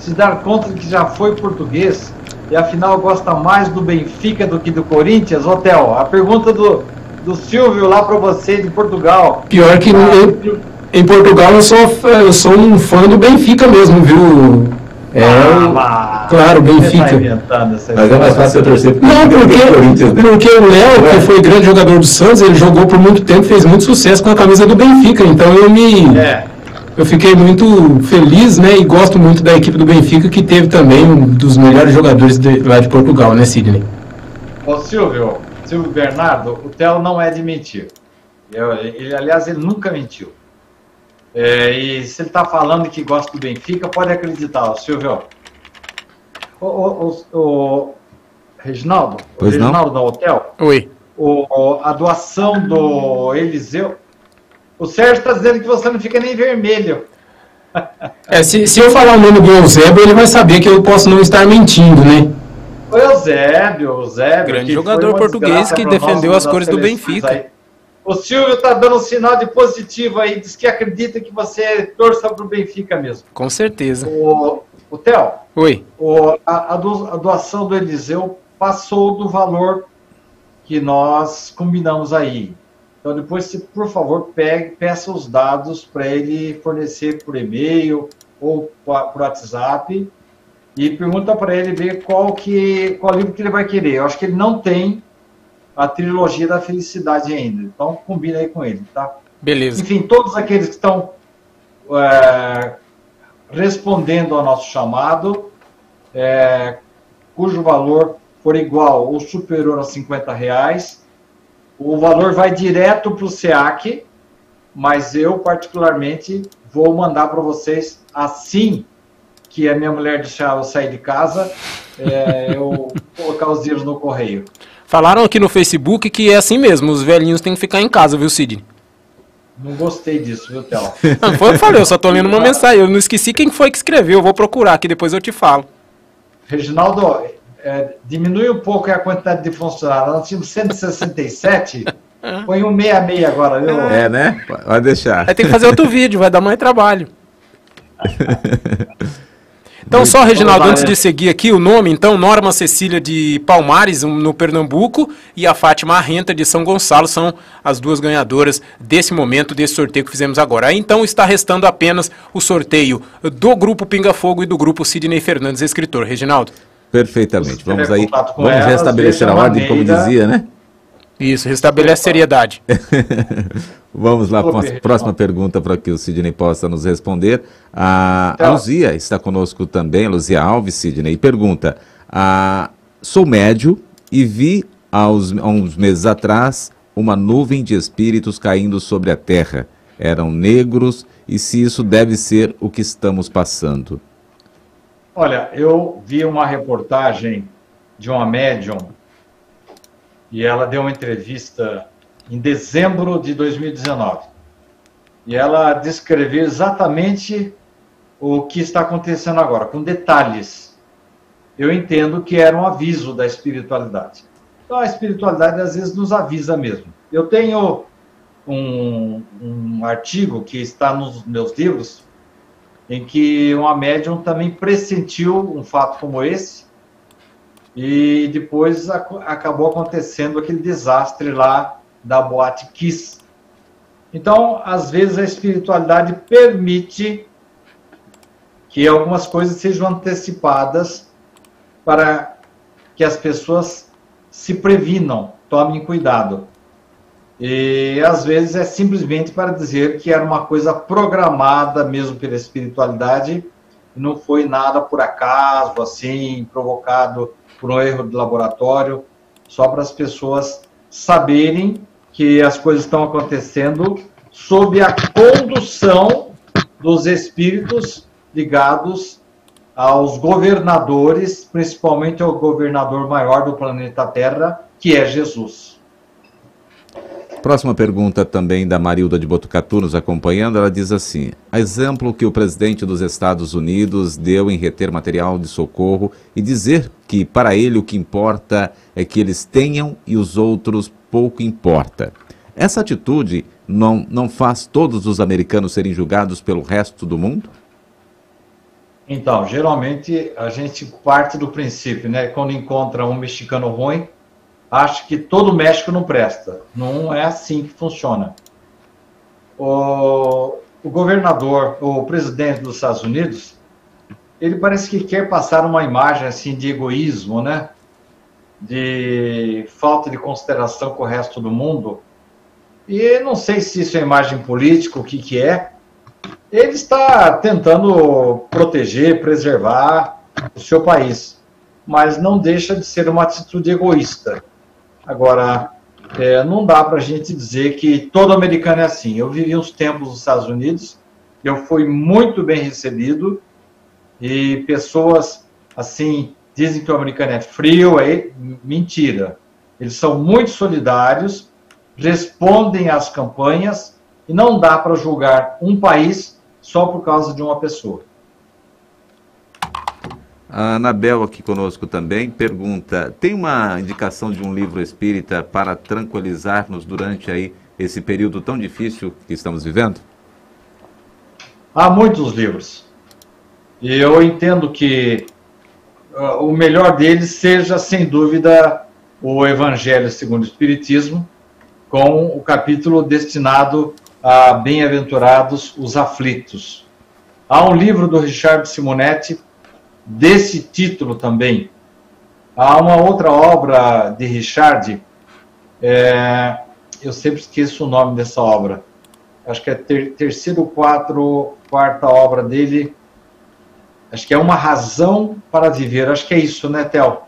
se dar conta de que já foi português e afinal gosta mais do Benfica do que do Corinthians, ô Theo, a pergunta do, do Silvio lá para você de Portugal. Pior que eu, em Portugal eu sou, eu sou um fã do Benfica mesmo, viu? É, ah, claro, Benfica. Tá Mas é mais fácil eu torcer pro Não, porque, né? porque o Léo, que foi grande jogador do Santos, ele jogou por muito tempo, fez muito sucesso com a camisa do Benfica. Então eu me. É. Eu fiquei muito feliz, né? E gosto muito da equipe do Benfica, que teve também um dos melhores jogadores de, lá de Portugal, né, Sidney? Ô Silvio, Silvio Bernardo, o Theo não é de mentir. Eu, ele, aliás, ele nunca mentiu. É, e se ele está falando que gosta do Benfica, pode acreditar, Silvio. O, o, o, o Reginaldo, pois o Reginaldo não? da Hotel. Oi. O, a doação do Eliseu. O Sérgio está dizendo que você não fica nem vermelho. É, se, se eu falar o nome do Eusébio, ele vai saber que eu posso não estar mentindo, né? O Eusébio, o Eusébio. Grande jogador português que defendeu as cores do Benfica. Aí. O Silvio está dando um sinal de positivo aí, diz que acredita que você torça para o Benfica mesmo. Com certeza. O, o Theo. Oi. O, a, a, doação do Eliseu passou do valor que nós combinamos aí. Então depois, se, por favor, pegue, peça os dados para ele fornecer por e-mail ou por WhatsApp e pergunta para ele ver qual que qual livro que ele vai querer. Eu acho que ele não tem a trilogia da felicidade ainda. Então combina aí com ele, tá? Beleza. Enfim, todos aqueles que estão é, respondendo ao nosso chamado, é, cujo valor for igual ou superior a 50 reais, o valor vai direto para o SEAC, mas eu particularmente vou mandar para vocês assim que a minha mulher deixar eu sair de casa, é, eu colocar os dinheiros no correio. Falaram aqui no Facebook que é assim mesmo, os velhinhos têm que ficar em casa, viu, Sidney? Não gostei disso, viu, Théo? Não, foi o que eu falei, eu só tô lendo uma mensagem. Eu não esqueci quem foi que escreveu, eu vou procurar aqui, depois eu te falo. Reginaldo, é, diminui um pouco a quantidade de funcionários. Nós tínhamos 167 Põe um 66 agora, viu? É, né? Vai deixar. Aí tem que fazer outro vídeo, vai dar mais trabalho. Então, só, Reginaldo, antes de seguir aqui, o nome, então, Norma Cecília de Palmares, um, no Pernambuco, e a Fátima Arrenta de São Gonçalo são as duas ganhadoras desse momento, desse sorteio que fizemos agora. Aí, então, está restando apenas o sorteio do Grupo Pinga Fogo e do Grupo Sidney Fernandes, escritor. Reginaldo? Perfeitamente. Vamos aí, vamos elas, restabelecer a ordem, como dizia, né? Isso, restabelece a seriedade. Vamos lá para a próxima pergunta para que o Sidney possa nos responder. A, a Luzia está conosco também, Luzia Alves, Sidney, e pergunta: a, Sou médio e vi há uns meses atrás uma nuvem de espíritos caindo sobre a terra. Eram negros e se isso deve ser o que estamos passando. Olha, eu vi uma reportagem de uma médium e ela deu uma entrevista em dezembro de 2019. E ela descreveu exatamente o que está acontecendo agora, com detalhes. Eu entendo que era um aviso da espiritualidade. Então, a espiritualidade às vezes nos avisa mesmo. Eu tenho um, um artigo que está nos meus livros, em que uma médium também pressentiu um fato como esse, e depois acabou acontecendo aquele desastre lá da Boate Kiss. Então, às vezes a espiritualidade permite que algumas coisas sejam antecipadas para que as pessoas se previnam, tomem cuidado. E às vezes é simplesmente para dizer que era uma coisa programada mesmo pela espiritualidade, não foi nada por acaso, assim, provocado por um erro de laboratório, só para as pessoas saberem que as coisas estão acontecendo sob a condução dos espíritos ligados aos governadores, principalmente ao governador maior do planeta Terra, que é Jesus. Próxima pergunta também da Marilda de Botucatu nos acompanhando, ela diz assim: a exemplo que o presidente dos Estados Unidos deu em reter material de socorro e dizer que para ele o que importa é que eles tenham e os outros pouco importa. Essa atitude não, não faz todos os americanos serem julgados pelo resto do mundo? Então, geralmente a gente parte do princípio, né? Quando encontra um mexicano ruim, acha que todo México não presta. Não é assim que funciona. O, o governador, o presidente dos Estados Unidos, ele parece que quer passar uma imagem assim de egoísmo, né? de falta de consideração com o resto do mundo. E não sei se isso é imagem política, o que, que é. Ele está tentando proteger, preservar o seu país, mas não deixa de ser uma atitude egoísta. Agora, é, não dá para a gente dizer que todo americano é assim. Eu vivi uns tempos nos Estados Unidos, eu fui muito bem recebido e pessoas assim dizem que o americano é frio, é mentira. Eles são muito solidários, respondem às campanhas e não dá para julgar um país só por causa de uma pessoa. A Anabel aqui conosco também pergunta: tem uma indicação de um livro espírita para tranquilizar-nos durante aí esse período tão difícil que estamos vivendo? Há muitos livros. E eu entendo que uh, o melhor deles seja, sem dúvida, o Evangelho segundo o Espiritismo, com o capítulo destinado a bem-aventurados os aflitos. Há um livro do Richard Simonetti desse título também. Há uma outra obra de Richard, é, eu sempre esqueço o nome dessa obra. Acho que é ter, terceiro, quatro, quarta obra dele, Acho que é uma razão para viver. Acho que é isso, né, Theo?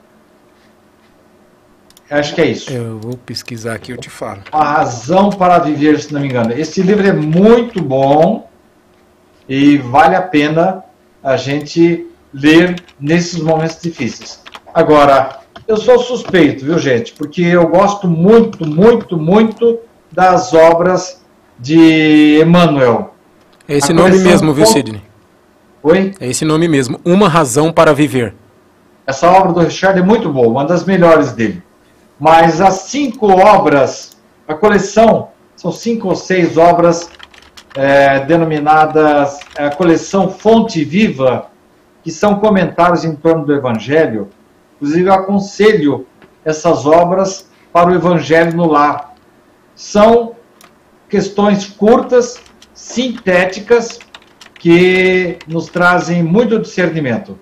Acho que é isso. Eu vou pesquisar aqui, eu te falo. A razão para viver, se não me engano. Esse livro é muito bom e vale a pena a gente ler nesses momentos difíceis. Agora, eu sou suspeito, viu, gente? Porque eu gosto muito, muito, muito das obras de Emmanuel. É esse nome mesmo, viu, Sidney? Oi? É esse nome mesmo, Uma Razão para Viver. Essa obra do Richard é muito boa, uma das melhores dele. Mas as cinco obras A coleção são cinco ou seis obras é, denominadas a é, coleção Fonte Viva, que são comentários em torno do Evangelho. Inclusive, eu aconselho essas obras para o Evangelho no Lar. São questões curtas, sintéticas, que nos trazem muito discernimento.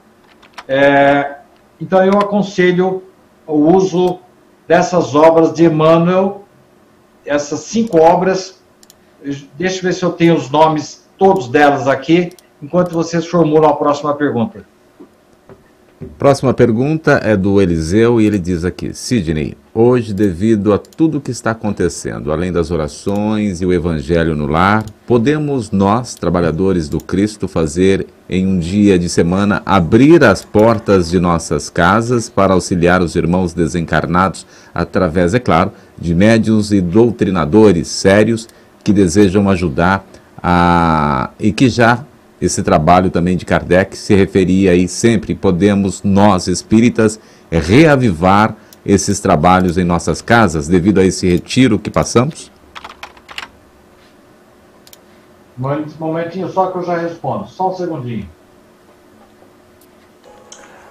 É, então, eu aconselho o uso dessas obras de Emmanuel, essas cinco obras. Deixa eu ver se eu tenho os nomes todos delas aqui, enquanto vocês formulam a próxima pergunta. Próxima pergunta é do Eliseu e ele diz aqui: Sidney, hoje, devido a tudo que está acontecendo, além das orações e o evangelho no lar, podemos nós, trabalhadores do Cristo, fazer em um dia de semana abrir as portas de nossas casas para auxiliar os irmãos desencarnados através, é claro, de médiuns e doutrinadores sérios que desejam ajudar a e que já esse trabalho também de Kardec se referia aí sempre, podemos nós espíritas reavivar esses trabalhos em nossas casas devido a esse retiro que passamos? Um momentinho só que eu já respondo, só um segundinho.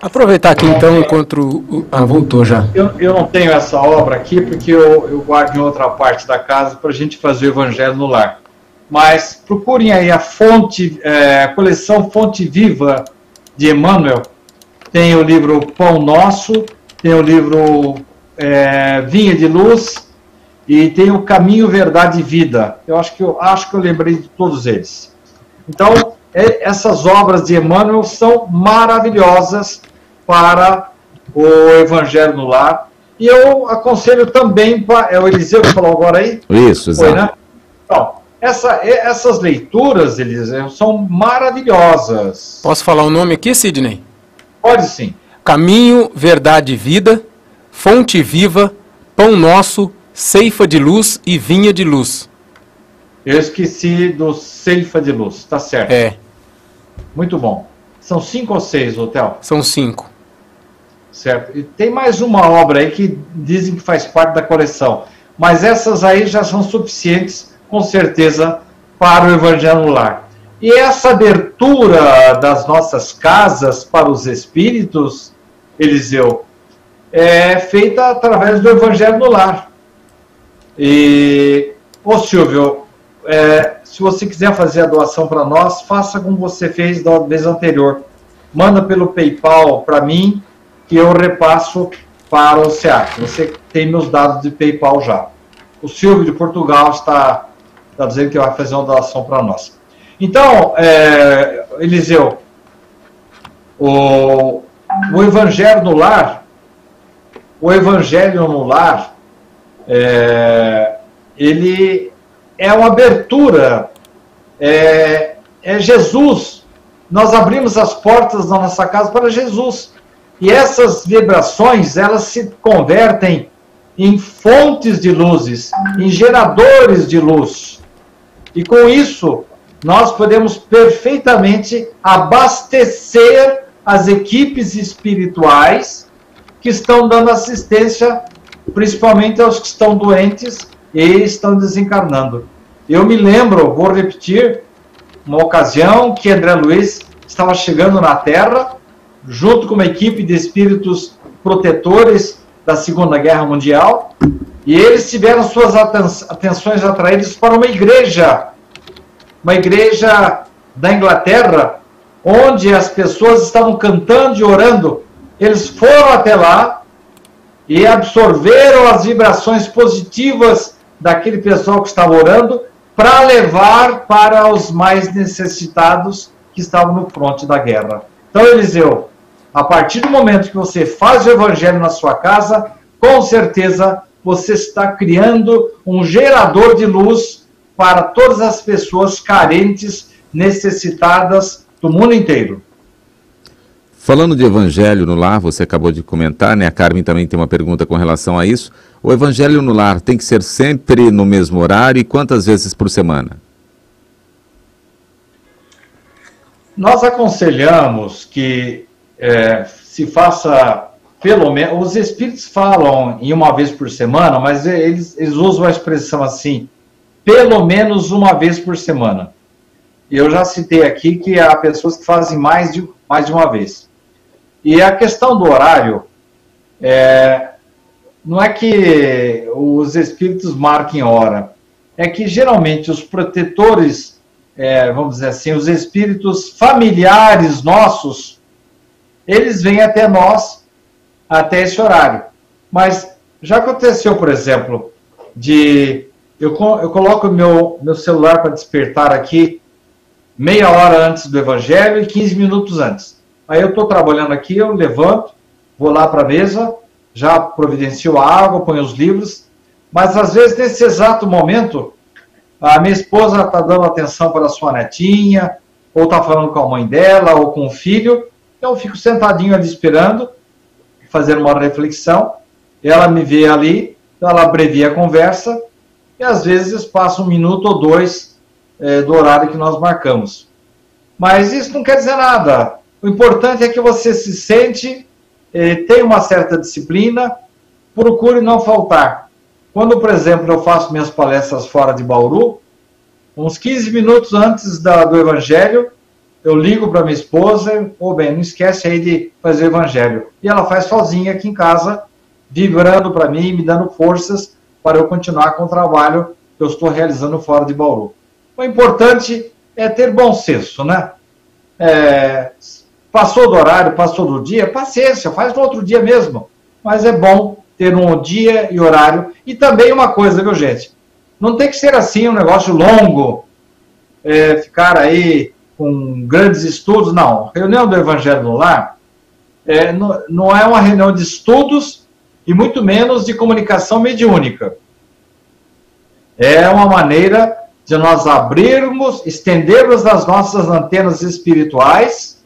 Aproveitar aqui então enquanto. Ah, voltou já. Eu, eu não tenho essa obra aqui porque eu, eu guardo em outra parte da casa para a gente fazer o Evangelho no lar mas procurem aí a fonte, é, a coleção Fonte Viva de Emmanuel. Tem o livro Pão Nosso, tem o livro é, Vinha de Luz e tem o Caminho, Verdade e Vida. Eu acho que eu acho que eu lembrei de todos eles. Então, é, essas obras de Emmanuel são maravilhosas para o Evangelho no Lar. E eu aconselho também para. É o Eliseu que falou agora aí? Isso, exato. Foi, né? Então, essa, essas leituras, Eliseu, são maravilhosas. Posso falar o nome aqui, Sidney? Pode sim. Caminho, Verdade e Vida, Fonte Viva, Pão Nosso, Ceifa de Luz e Vinha de Luz. Eu esqueci do Ceifa de Luz, tá certo. É. Muito bom. São cinco ou seis, Hotel? São cinco. Certo. E tem mais uma obra aí que dizem que faz parte da coleção. Mas essas aí já são suficientes com certeza, para o Evangelho no Lar. E essa abertura das nossas casas para os espíritos, Eliseu, é feita através do Evangelho no Lar. E, ô Silvio, é, se você quiser fazer a doação para nós, faça como você fez da vez anterior. Manda pelo PayPal para mim, que eu repasso para o SEAC. Você tem meus dados de PayPal já. O Silvio de Portugal está está dizendo que vai fazer uma doação para nós. Então, é, Eliseu, o, o Evangelho no lar, o Evangelho no lar, é, ele é uma abertura, é, é Jesus. Nós abrimos as portas da nossa casa para Jesus. E essas vibrações, elas se convertem em fontes de luzes, em geradores de luz. E com isso, nós podemos perfeitamente abastecer as equipes espirituais que estão dando assistência, principalmente aos que estão doentes e estão desencarnando. Eu me lembro, vou repetir, uma ocasião que André Luiz estava chegando na Terra, junto com uma equipe de espíritos protetores da Segunda Guerra Mundial, e eles tiveram suas atenções atraídas para uma igreja, uma igreja da Inglaterra, onde as pessoas estavam cantando e orando. Eles foram até lá e absorveram as vibrações positivas daquele pessoal que estava orando para levar para os mais necessitados que estavam no fronte da guerra. Então, Eliseu, a partir do momento que você faz o evangelho na sua casa, com certeza você está criando um gerador de luz para todas as pessoas carentes, necessitadas do mundo inteiro. Falando de evangelho no lar, você acabou de comentar, né? A Carmen também tem uma pergunta com relação a isso. O evangelho no lar tem que ser sempre no mesmo horário e quantas vezes por semana? Nós aconselhamos que é, se faça pelo menos, os espíritos falam em uma vez por semana, mas eles, eles usam a expressão assim, pelo menos uma vez por semana. Eu já citei aqui que há pessoas que fazem mais de, mais de uma vez. E a questão do horário, é, não é que os espíritos marquem hora, é que geralmente os protetores, é, vamos dizer assim, os espíritos familiares nossos, eles vêm até nós até esse horário. Mas já aconteceu, por exemplo, de eu, eu coloco meu, meu celular para despertar aqui meia hora antes do evangelho e 15 minutos antes. Aí eu estou trabalhando aqui, eu levanto, vou lá para a mesa, já providencio a água, ponho os livros, mas às vezes nesse exato momento, a minha esposa está dando atenção para a sua netinha, ou está falando com a mãe dela, ou com o filho, então eu fico sentadinho ali esperando, fazendo uma reflexão, ela me vê ali, ela abrevia a conversa, e às vezes passa um minuto ou dois é, do horário que nós marcamos. Mas isso não quer dizer nada. O importante é que você se sente, é, tem uma certa disciplina, procure não faltar. Quando, por exemplo, eu faço minhas palestras fora de Bauru, uns 15 minutos antes da, do Evangelho, eu ligo para minha esposa, ou oh, bem, não esquece aí de fazer Evangelho. E ela faz sozinha aqui em casa, vibrando para mim, me dando forças para eu continuar com o trabalho que eu estou realizando fora de Bauru. O importante é ter bom senso, né? É, passou do horário, passou do dia, paciência, faz no outro dia mesmo. Mas é bom ter um dia e horário. E também uma coisa, viu, gente? Não tem que ser assim um negócio longo, é, ficar aí com grandes estudos, não. Reunião do Evangelho no Lar é, não, não é uma reunião de estudos e muito menos de comunicação mediúnica. É uma maneira de nós abrirmos, estendermos as nossas antenas espirituais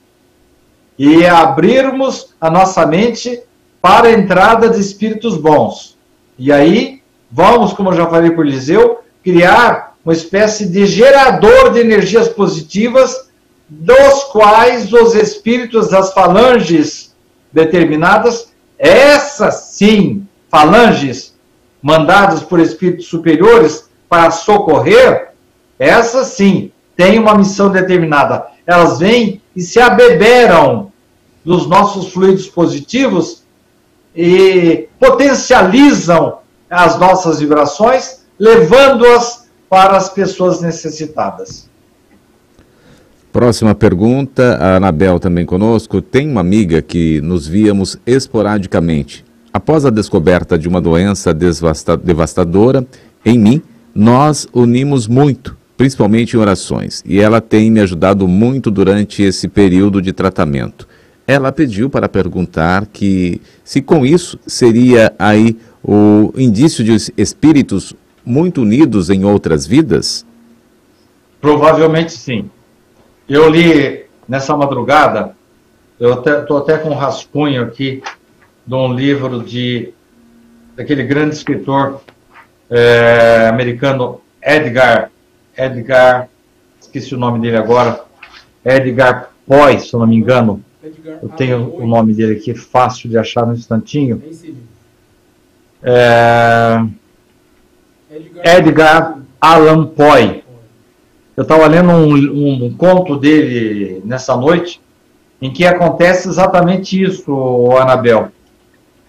e abrirmos a nossa mente para a entrada de espíritos bons. E aí, vamos, como eu já falei por Eliseu, criar uma espécie de gerador de energias positivas, dos quais os espíritos das falanges determinadas, essas sim, falanges mandadas por espíritos superiores para socorrer, essas sim têm uma missão determinada. Elas vêm e se abeberam dos nossos fluidos positivos e potencializam as nossas vibrações, levando-as para as pessoas necessitadas. Próxima pergunta, a Anabel também conosco. Tem uma amiga que nos víamos esporadicamente. Após a descoberta de uma doença devastadora em mim, nós unimos muito, principalmente em orações, e ela tem me ajudado muito durante esse período de tratamento. Ela pediu para perguntar que se com isso seria aí o indício de espíritos muito unidos em outras vidas? Provavelmente sim. Eu li nessa madrugada, eu estou até com um rascunho aqui de um livro de daquele grande escritor é, americano Edgar, Edgar, esqueci o nome dele agora, Edgar Poy, se eu não me engano. Eu tenho o nome dele aqui fácil de achar no instantinho. É, Edgar Allan Poe. Eu estava lendo um, um, conto dele nessa noite, em que acontece exatamente isso, Anabel.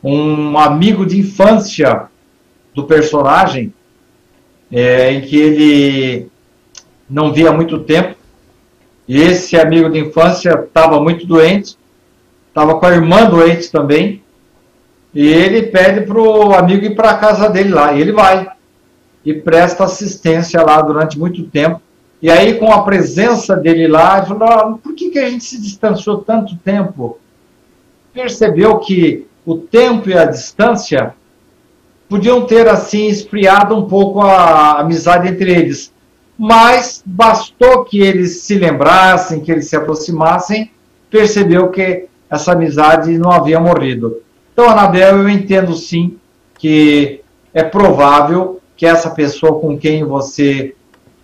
Um amigo de infância do personagem, é, em que ele não via há muito tempo, e esse amigo de infância estava muito doente, estava com a irmã doente também, e ele pede para o amigo ir para a casa dele lá, e ele vai e presta assistência lá durante muito tempo. E aí, com a presença dele lá, ele falou: ah, por que, que a gente se distanciou tanto tempo? Percebeu que o tempo e a distância podiam ter, assim, esfriado um pouco a amizade entre eles. Mas bastou que eles se lembrassem, que eles se aproximassem, percebeu que essa amizade não havia morrido. Então, Anabel, eu entendo sim que é provável que essa pessoa com quem você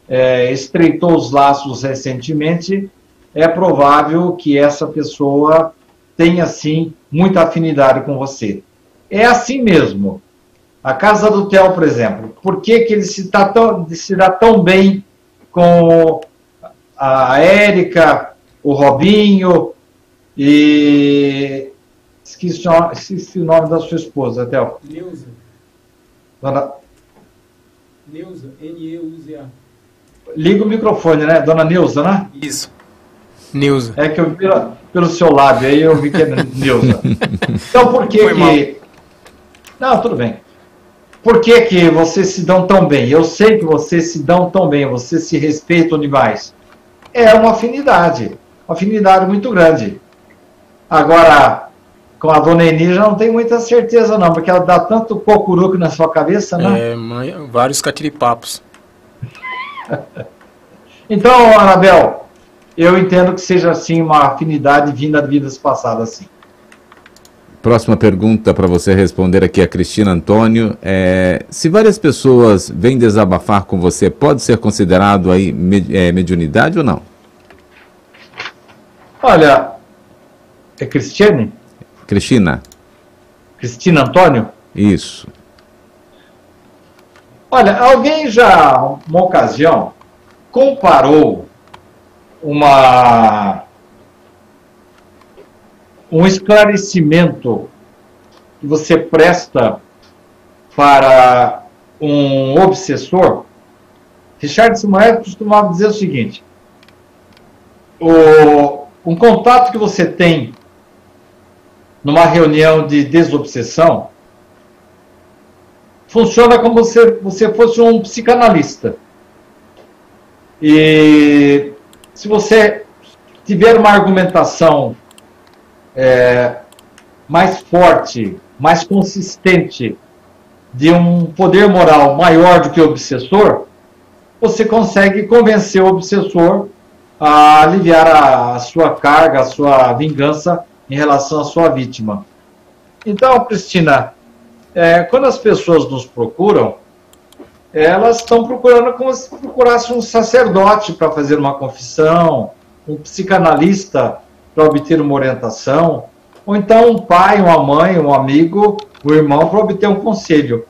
é, estreitou os laços recentemente, é provável que essa pessoa tem assim muita afinidade com você. É assim mesmo. A casa do Theo, por exemplo, por que, que ele se, tá tão, se dá tão bem com a Érica, o Robinho e. Esqueci, esqueci o nome da sua esposa, Theo. Neuza. Dona... Neuza, N-E-U-Z-A. Liga o microfone, né? Dona Neuza, né? Isso. Neuza. É que eu vi pelo seu lábio aí, eu vi que é Neuza. Então, por que Foi que... mal. Não, tudo bem. Por que que vocês se dão tão bem? Eu sei que vocês se dão tão bem, vocês se respeitam demais. É uma afinidade, uma afinidade muito grande. Agora, com a dona Eni já não tenho muita certeza não, porque ela dá tanto cocuruco na sua cabeça, né? É, mãe, vários catiripapos. Então, Anabel, eu entendo que seja assim uma afinidade vinda de vidas passadas, sim. Próxima pergunta para você responder aqui a Cristina Antônio. É, se várias pessoas vêm desabafar com você, pode ser considerado aí é, mediunidade ou não? Olha, é Cristiane? Cristina, Cristina Antônio? isso. Olha, alguém já, uma ocasião, comparou uma um esclarecimento que você presta para um obsessor. Richard Simonet costumava dizer o seguinte: o, um contato que você tem numa reunião de desobsessão funciona como se você fosse um psicanalista. E se você tiver uma argumentação é, mais forte, mais consistente, de um poder moral maior do que o obsessor, você consegue convencer o obsessor a aliviar a, a sua carga, a sua vingança em relação à sua vítima. Então, Cristina, é, quando as pessoas nos procuram, elas estão procurando como se procurasse um sacerdote para fazer uma confissão, um psicanalista para obter uma orientação, ou então um pai, uma mãe, um amigo, um irmão para obter um conselho.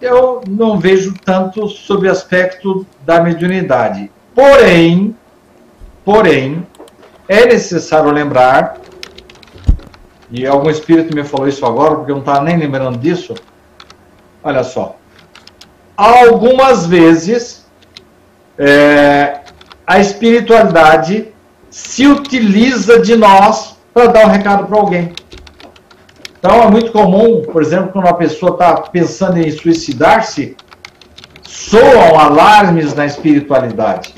Eu não vejo tanto sobre o aspecto da mediunidade. Porém, porém, é necessário lembrar, e algum espírito me falou isso agora, porque eu não estava nem lembrando disso. Olha só. Algumas vezes é, a espiritualidade se utiliza de nós para dar um recado para alguém. Então é muito comum, por exemplo, quando uma pessoa está pensando em suicidar-se, soam alarmes na espiritualidade.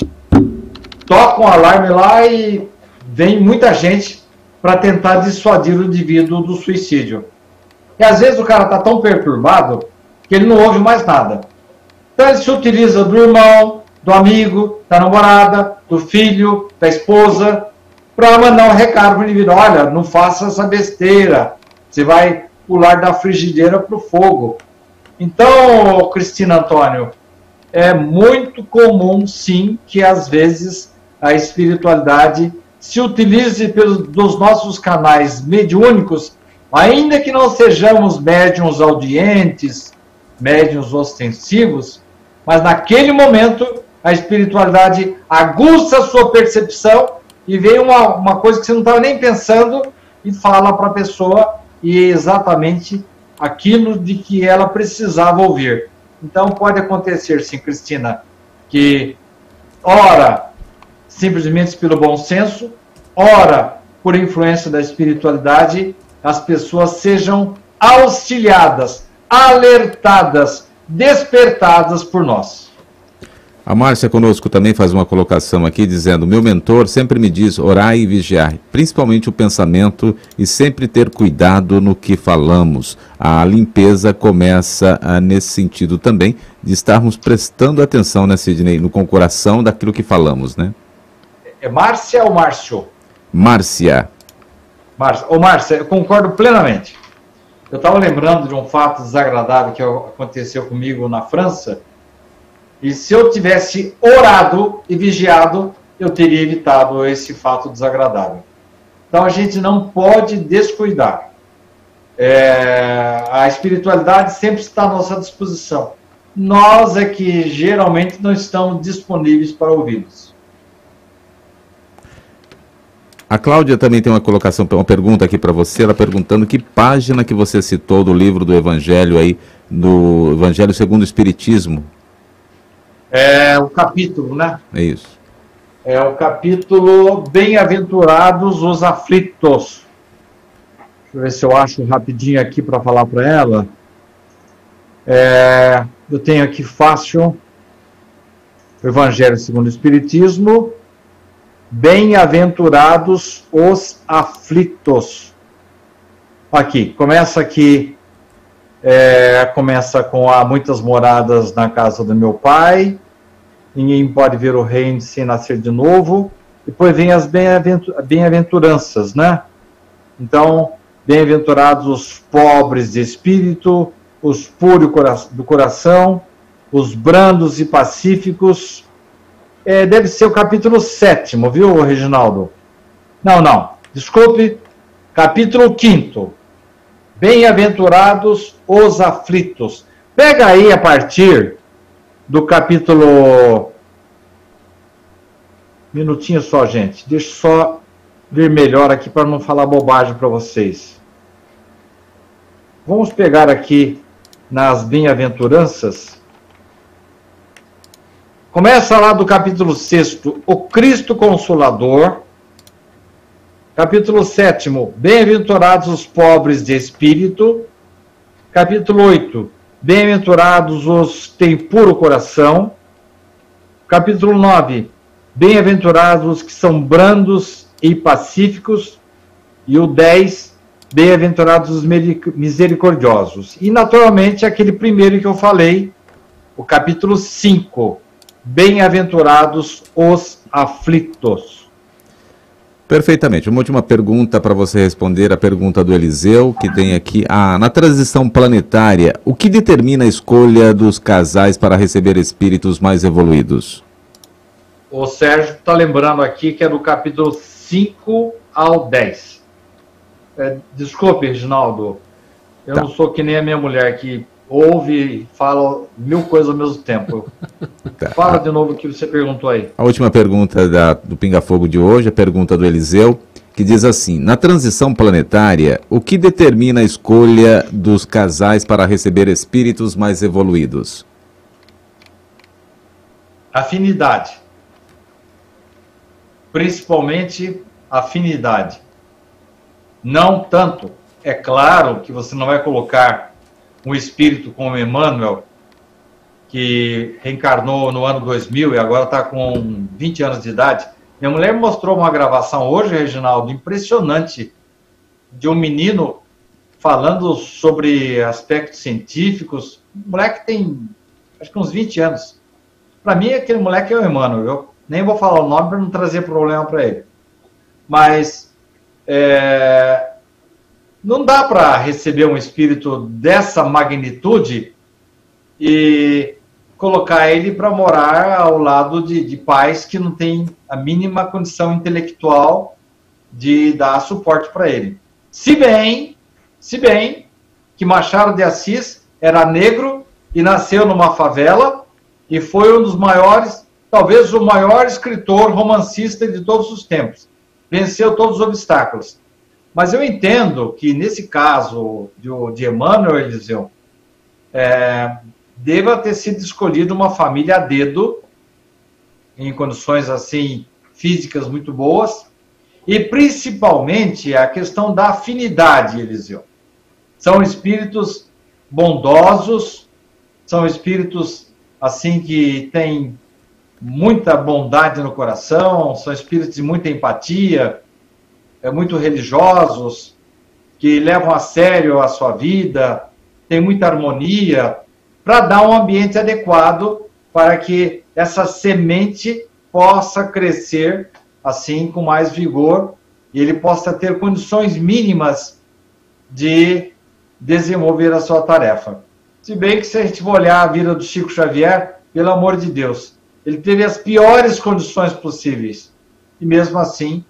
Toca um alarme lá e vem muita gente para tentar dissuadir o indivíduo do suicídio. E às vezes o cara está tão perturbado que ele não ouve mais nada. Então ele se utiliza do irmão, do amigo, da namorada, do filho, da esposa, para mandar um recado para o indivíduo: olha, não faça essa besteira, você vai pular da frigideira para o fogo. Então, Cristina Antônio, é muito comum, sim, que às vezes a espiritualidade se utilize pelos, dos nossos canais mediúnicos, ainda que não sejamos médiums audientes, médiums ostensivos, mas naquele momento a espiritualidade aguça a sua percepção e vem uma, uma coisa que você não estava nem pensando e fala para a pessoa e é exatamente aquilo de que ela precisava ouvir. Então pode acontecer, sim, Cristina, que ora simplesmente pelo bom senso, ora por influência da espiritualidade, as pessoas sejam auxiliadas, alertadas, despertadas por nós. A Márcia conosco também faz uma colocação aqui dizendo: Meu mentor sempre me diz orar e vigiar, principalmente o pensamento e sempre ter cuidado no que falamos. A limpeza começa ah, nesse sentido também, de estarmos prestando atenção, né, Sidney, no com o coração daquilo que falamos, né? É Márcia ou Márcio? Márcia. Márcia. Ô, Márcia, eu concordo plenamente. Eu estava lembrando de um fato desagradável que aconteceu comigo na França. E se eu tivesse orado e vigiado, eu teria evitado esse fato desagradável. Então a gente não pode descuidar. É, a espiritualidade sempre está à nossa disposição. Nós é que geralmente não estamos disponíveis para ouvi-los. A Cláudia também tem uma colocação, uma pergunta aqui para você, ela perguntando que página que você citou do livro do Evangelho aí, do Evangelho segundo o Espiritismo. É o capítulo, né? É isso. É o capítulo Bem-aventurados os aflitos. Deixa eu ver se eu acho rapidinho aqui para falar para ela. É, eu tenho aqui fácil o Evangelho segundo o Espiritismo, Bem-aventurados os aflitos. Aqui, começa aqui, é, começa com há muitas moradas na casa do meu pai, ninguém pode ver o reino sem nascer de novo. Depois vem as bem-aventuranças, né? Então, bem-aventurados os pobres de espírito, os puros do coração, os brandos e pacíficos, é, deve ser o capítulo 7, viu, Reginaldo? Não, não. Desculpe. Capítulo 5. Bem-aventurados os aflitos. Pega aí a partir do capítulo. Minutinho só, gente. Deixa eu só ver melhor aqui para não falar bobagem para vocês. Vamos pegar aqui nas bem-aventuranças Começa lá do capítulo 6, o Cristo Consolador. Capítulo 7, Bem-aventurados os pobres de espírito. Capítulo 8, Bem-aventurados os que têm puro coração. Capítulo 9, Bem-aventurados os que são brandos e pacíficos. E o 10, Bem-aventurados os misericordiosos. E, naturalmente, aquele primeiro que eu falei, o capítulo 5, Bem-aventurados os aflitos. Perfeitamente. Uma última pergunta para você responder a pergunta do Eliseu, que tem aqui. Ah, na transição planetária, o que determina a escolha dos casais para receber espíritos mais evoluídos? O Sérgio está lembrando aqui que é do capítulo 5 ao 10. É, desculpe, Reginaldo. Eu tá. não sou que nem a minha mulher que ouve e fala mil coisas ao mesmo tempo. Tá. Fala de novo o que você perguntou aí. A última pergunta da, do Pinga Fogo de hoje, a pergunta do Eliseu, que diz assim: Na transição planetária, o que determina a escolha dos casais para receber espíritos mais evoluídos? Afinidade. Principalmente afinidade. Não tanto. É claro que você não vai colocar um espírito como Emmanuel, que reencarnou no ano 2000 e agora está com 20 anos de idade. Minha mulher mostrou uma gravação hoje, Reginaldo, impressionante, de um menino falando sobre aspectos científicos. Um moleque tem, acho que uns 20 anos. Para mim, aquele moleque é o Emmanuel. Eu nem vou falar o nome para não trazer problema para ele. Mas é, não dá para receber um espírito dessa magnitude e colocar ele para morar ao lado de, de pais que não têm a mínima condição intelectual de dar suporte para ele. Se bem, se bem que Machado de Assis era negro e nasceu numa favela e foi um dos maiores, talvez o maior escritor romancista de todos os tempos. Venceu todos os obstáculos. Mas eu entendo que, nesse caso de, de Emmanuel Eliseu, é, deva ter sido escolhida uma família a dedo, em condições assim físicas muito boas, e principalmente a questão da afinidade, Eliseu. São espíritos bondosos, são espíritos assim que têm muita bondade no coração, são espíritos de muita empatia, é, muito religiosos, que levam a sério a sua vida, tem muita harmonia, para dar um ambiente adequado para que essa semente possa crescer assim com mais vigor e ele possa ter condições mínimas de desenvolver a sua tarefa. Se bem que se a gente for olhar a vida do Chico Xavier, pelo amor de Deus, ele teve as piores condições possíveis e mesmo assim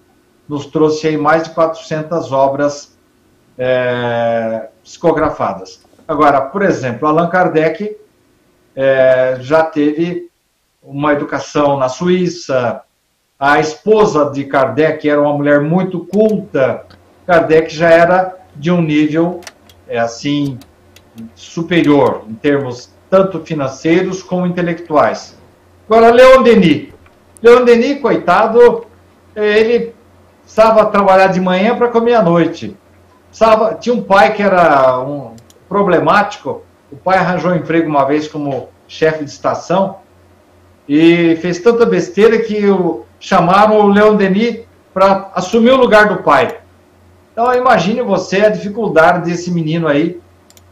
nos trouxe aí mais de 400 obras é, psicografadas. Agora, por exemplo, Allan Kardec é, já teve uma educação na Suíça, a esposa de Kardec era uma mulher muito culta, Kardec já era de um nível, é, assim, superior, em termos tanto financeiros como intelectuais. Agora, Leon Denis. Leon Denis, coitado, ele precisava trabalhar de manhã para comer à noite. Tinha um pai que era um problemático. O pai arranjou um emprego uma vez como chefe de estação e fez tanta besteira que o, chamaram o Leon Denis para assumir o lugar do pai. Então imagine você a dificuldade desse menino aí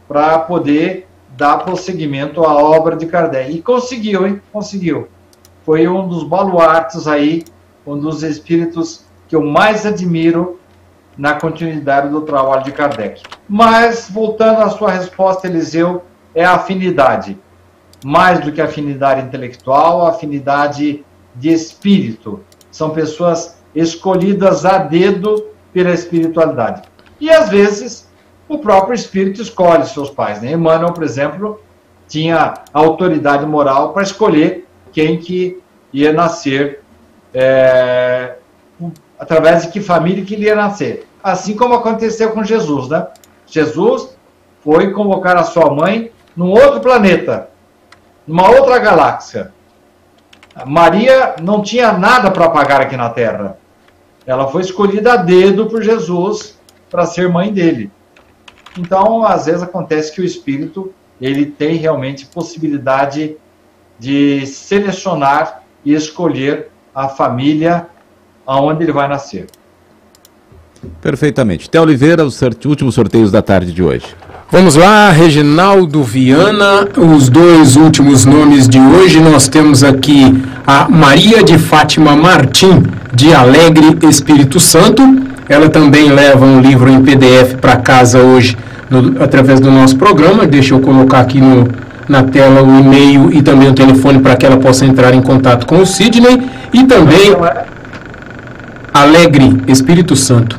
para poder dar prosseguimento à obra de Kardec. E conseguiu, hein? Conseguiu. Foi um dos baluartes aí, um dos espíritos que eu mais admiro na continuidade do trabalho de Kardec. Mas, voltando à sua resposta, Eliseu, é a afinidade. Mais do que afinidade intelectual, afinidade de espírito. São pessoas escolhidas a dedo pela espiritualidade. E, às vezes, o próprio espírito escolhe seus pais. Né? Emmanuel, por exemplo, tinha autoridade moral para escolher quem que ia nascer é, através de que família que ele ia nascer. Assim como aconteceu com Jesus, né? Jesus foi convocar a sua mãe num outro planeta, numa outra galáxia. Maria não tinha nada para pagar aqui na Terra. Ela foi escolhida a dedo por Jesus para ser mãe dele. Então, às vezes acontece que o espírito ele tem realmente possibilidade de selecionar e escolher a família aonde ele vai nascer. Perfeitamente. Té Oliveira, os últimos sorteios da tarde de hoje. Vamos lá, Reginaldo Viana, os dois últimos nomes de hoje. Nós temos aqui a Maria de Fátima Martim, de Alegre Espírito Santo. Ela também leva um livro em PDF para casa hoje, no, através do nosso programa. Deixa eu colocar aqui no, na tela o e-mail e também o telefone para que ela possa entrar em contato com o Sidney. E também Alegre, Espírito Santo.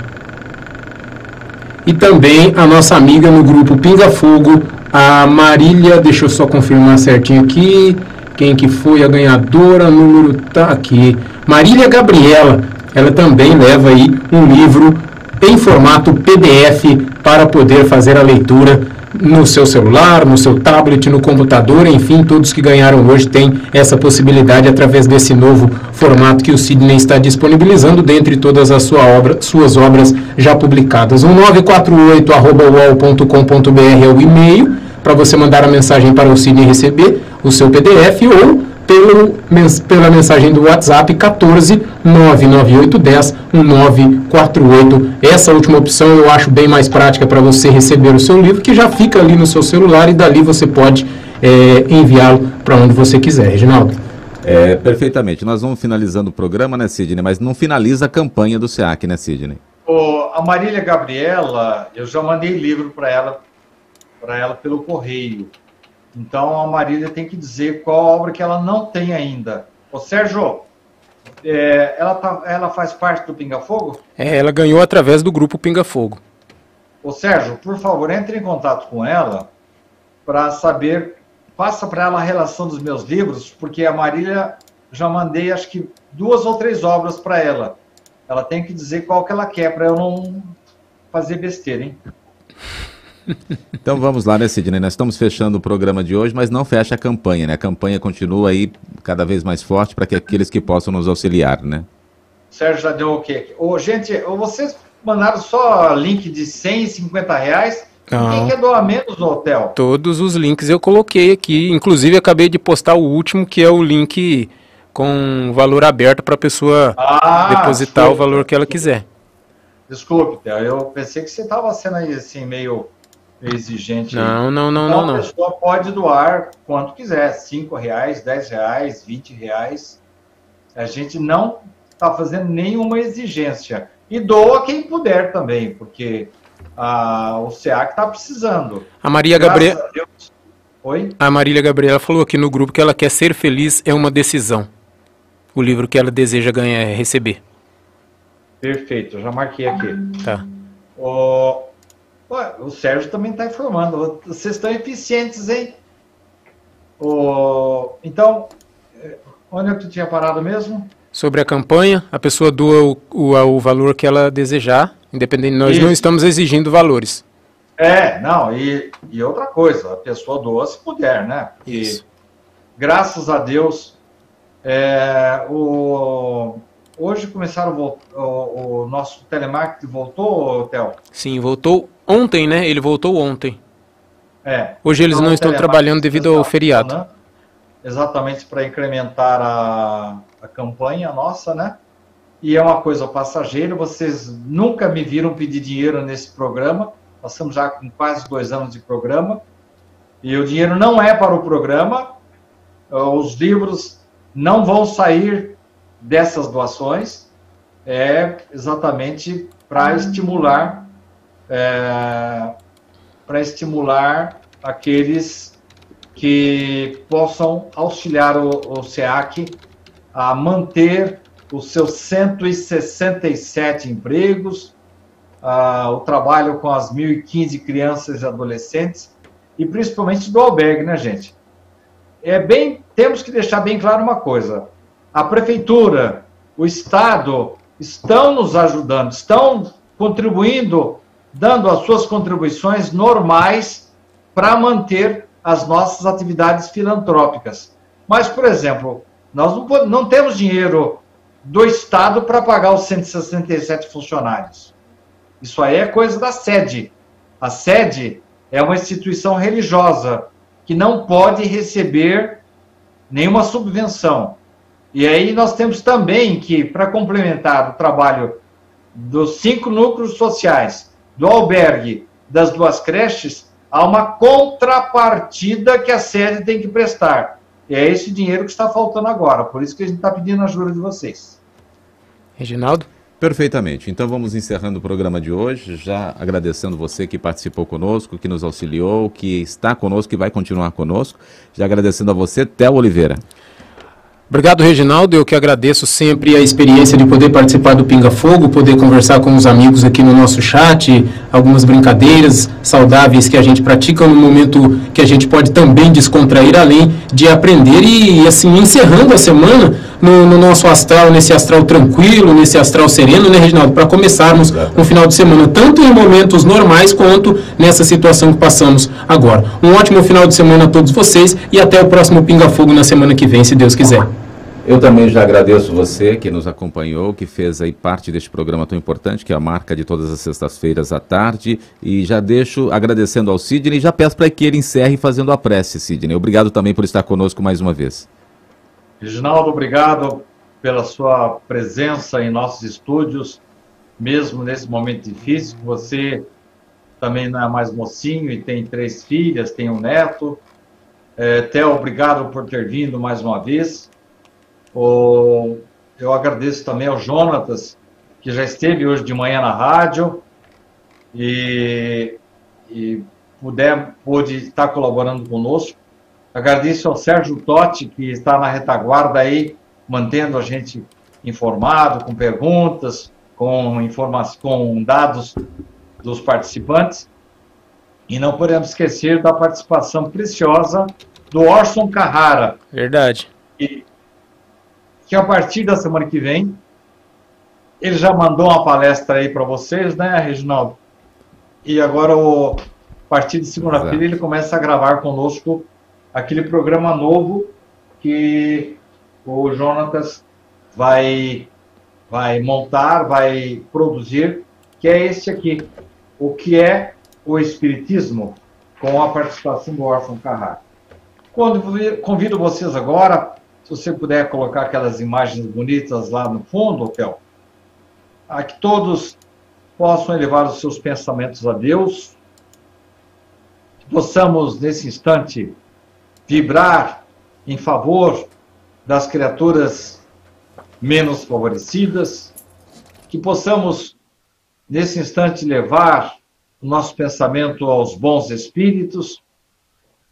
E também a nossa amiga no grupo Pinga Fogo, a Marília, deixa eu só confirmar certinho aqui, quem que foi a ganhadora, número tá aqui. Marília Gabriela, ela também leva aí um livro em formato PDF para poder fazer a leitura no seu celular, no seu tablet, no computador, enfim, todos que ganharam hoje têm essa possibilidade através desse novo formato que o Sidney está disponibilizando, dentre todas as sua obra, suas obras já publicadas. O 948.com.br é o e-mail para você mandar a mensagem para o Sidney receber o seu PDF ou pelo, pela mensagem do WhatsApp 14 99810 1948. Essa última opção eu acho bem mais prática para você receber o seu livro, que já fica ali no seu celular e dali você pode é, enviá-lo para onde você quiser. Reginaldo. É, perfeitamente. Nós vamos finalizando o programa, né, Sidney? Mas não finaliza a campanha do SEAC, né, Sidney? Oh, a Marília Gabriela, eu já mandei livro para ela, para ela pelo correio. Então a Marília tem que dizer qual obra que ela não tem ainda. Ô Sérgio, é, ela, tá, ela faz parte do Pinga Fogo? É, ela ganhou através do grupo Pinga Fogo. Ô Sérgio, por favor, entre em contato com ela para saber, passa para ela a relação dos meus livros, porque a Marília já mandei acho que duas ou três obras para ela. Ela tem que dizer qual que ela quer para eu não fazer besteira, hein? Então vamos lá, né, Sidney? Nós estamos fechando o programa de hoje, mas não fecha a campanha, né? A campanha continua aí cada vez mais forte para que aqueles que possam nos auxiliar, né? Sérgio já deu o quê? Ô, gente, vocês mandaram só link de 100 e 50 reais. Não. Quem quer doar menos no hotel? Todos os links eu coloquei aqui. Inclusive, acabei de postar o último, que é o link com valor aberto para a pessoa ah, depositar o valor que ela quiser. Desculpe, Theo, eu pensei que você estava sendo aí assim, meio exigente. Não, não, não, então, não, não. A pessoa pode doar quanto quiser, cinco reais, dez reais, vinte reais. A gente não está fazendo nenhuma exigência. E doa quem puder também, porque a, o SEAC está precisando. A Maria Gabriela. Oi? A Marília Gabriela falou aqui no grupo que ela quer ser feliz é uma decisão. O livro que ela deseja ganhar, receber. Perfeito, já marquei aqui. Tá. O, Ué, o Sérgio também está informando. Vocês estão eficientes, hein? O, então, eh, onde é que tu tinha parado mesmo? Sobre a campanha, a pessoa doa o, o, o valor que ela desejar, independente, nós Isso. não estamos exigindo valores. É, não, e, e outra coisa, a pessoa doa se puder, né? Porque, Isso. graças a Deus, é, o, hoje começaram o, o, o, nosso telemarketing voltou, Theo? Sim, voltou ontem, né? Ele voltou ontem. É. Hoje eles então, não estão trabalhando devido ao feriado. Né? Exatamente para incrementar a, a campanha nossa, né? E é uma coisa passageira, vocês nunca me viram pedir dinheiro nesse programa. Nós estamos já com quase dois anos de programa. E o dinheiro não é para o programa. Os livros não vão sair dessas doações. É exatamente para estimular é, para estimular aqueles que possam auxiliar o, o SEAC a manter os seus 167 empregos, o trabalho com as 1.015 crianças e adolescentes, e principalmente do albergue, né, gente? É bem, temos que deixar bem claro uma coisa: a prefeitura, o Estado estão nos ajudando, estão contribuindo, dando as suas contribuições normais para manter as nossas atividades filantrópicas. Mas, por exemplo, nós não, não temos dinheiro do Estado para pagar os 167 funcionários. Isso aí é coisa da sede. A sede é uma instituição religiosa que não pode receber nenhuma subvenção. E aí nós temos também que, para complementar o trabalho dos cinco núcleos sociais, do albergue, das duas creches, há uma contrapartida que a sede tem que prestar. E é esse dinheiro que está faltando agora. Por isso que a gente está pedindo a ajuda de vocês. Reginaldo? Perfeitamente. Então vamos encerrando o programa de hoje, já agradecendo você que participou conosco, que nos auxiliou, que está conosco e vai continuar conosco. Já agradecendo a você, Theo Oliveira. Obrigado, Reginaldo. Eu que agradeço sempre a experiência de poder participar do Pinga Fogo, poder conversar com os amigos aqui no nosso chat, algumas brincadeiras saudáveis que a gente pratica no momento que a gente pode também descontrair, além de aprender e, assim, encerrando a semana no, no nosso astral, nesse astral tranquilo, nesse astral sereno, né, Reginaldo? Para começarmos um final de semana, tanto em momentos normais quanto nessa situação que passamos agora. Um ótimo final de semana a todos vocês e até o próximo Pinga Fogo na semana que vem, se Deus quiser. Eu também já agradeço você que nos acompanhou, que fez aí parte deste programa tão importante, que é a marca de todas as sextas-feiras à tarde. E já deixo agradecendo ao Sidney e já peço para que ele encerre fazendo a prece, Sidney. Obrigado também por estar conosco mais uma vez. Reginaldo, obrigado pela sua presença em nossos estúdios, mesmo nesse momento difícil. Você também não é mais mocinho e tem três filhas, tem um neto. É, Theo, obrigado por ter vindo mais uma vez. O, eu agradeço também ao Jonatas, que já esteve hoje de manhã na rádio e, e puder, pôde estar colaborando conosco. Agradeço ao Sérgio Totti, que está na retaguarda aí, mantendo a gente informado, com perguntas, com, informações, com dados dos participantes. E não podemos esquecer da participação preciosa do Orson Carrara. Verdade. E, que a partir da semana que vem, ele já mandou uma palestra aí para vocês, né, Reginaldo? E agora, o, a partir de segunda-feira, ele começa a gravar conosco aquele programa novo que o Jonatas vai, vai montar, vai produzir, que é esse aqui. O que é o Espiritismo, com a participação do Orson Carrara. Quando convido vocês agora se você puder colocar aquelas imagens bonitas lá no fundo, Kel, a que todos possam elevar os seus pensamentos a Deus, que possamos, nesse instante, vibrar em favor das criaturas menos favorecidas, que possamos, nesse instante, levar o nosso pensamento aos bons espíritos,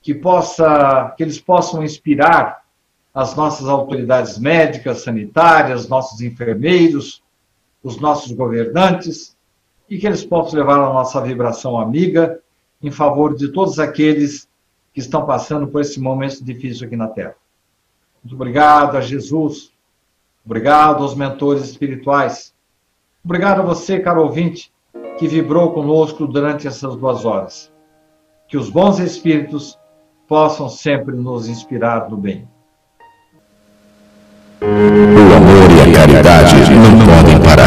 que, possa, que eles possam inspirar as nossas autoridades médicas, sanitárias, nossos enfermeiros, os nossos governantes e que eles possam levar a nossa vibração amiga em favor de todos aqueles que estão passando por esse momento difícil aqui na Terra. Muito obrigado a Jesus, obrigado aos mentores espirituais, obrigado a você, caro ouvinte, que vibrou conosco durante essas duas horas. Que os bons espíritos possam sempre nos inspirar no bem. Caridade não podem parar.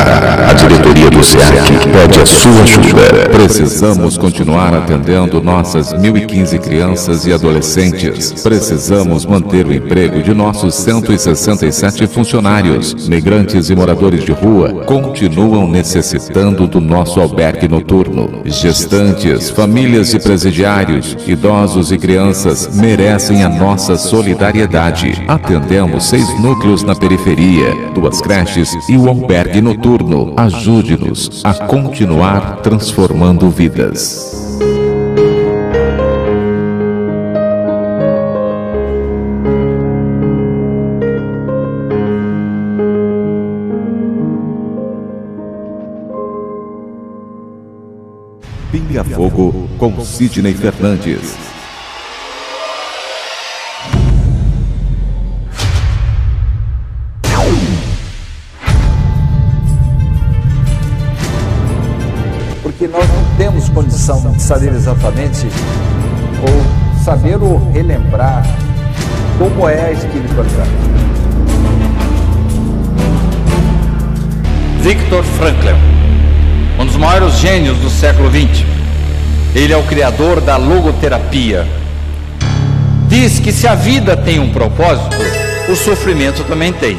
Diretoria do SEAC pede a sua ajuda. Precisamos continuar atendendo nossas 1.015 crianças e adolescentes. Precisamos manter o emprego de nossos 167 funcionários. Migrantes e moradores de rua continuam necessitando do nosso albergue noturno. Gestantes, famílias e presidiários, idosos e crianças merecem a nossa solidariedade. Atendemos seis núcleos na periferia, duas creches e o albergue noturno. Ajude-nos a continuar transformando vidas. Pinga Fogo com Sidney Fernandes. De saber exatamente ou saber ou relembrar como é a espiritualidade. Viktor Frankl, um dos maiores gênios do século XX. Ele é o criador da logoterapia. Diz que se a vida tem um propósito, o sofrimento também tem.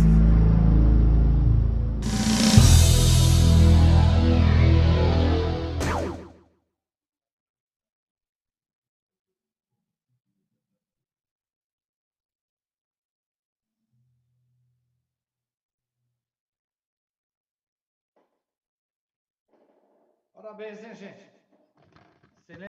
Parabéns, hein, gente?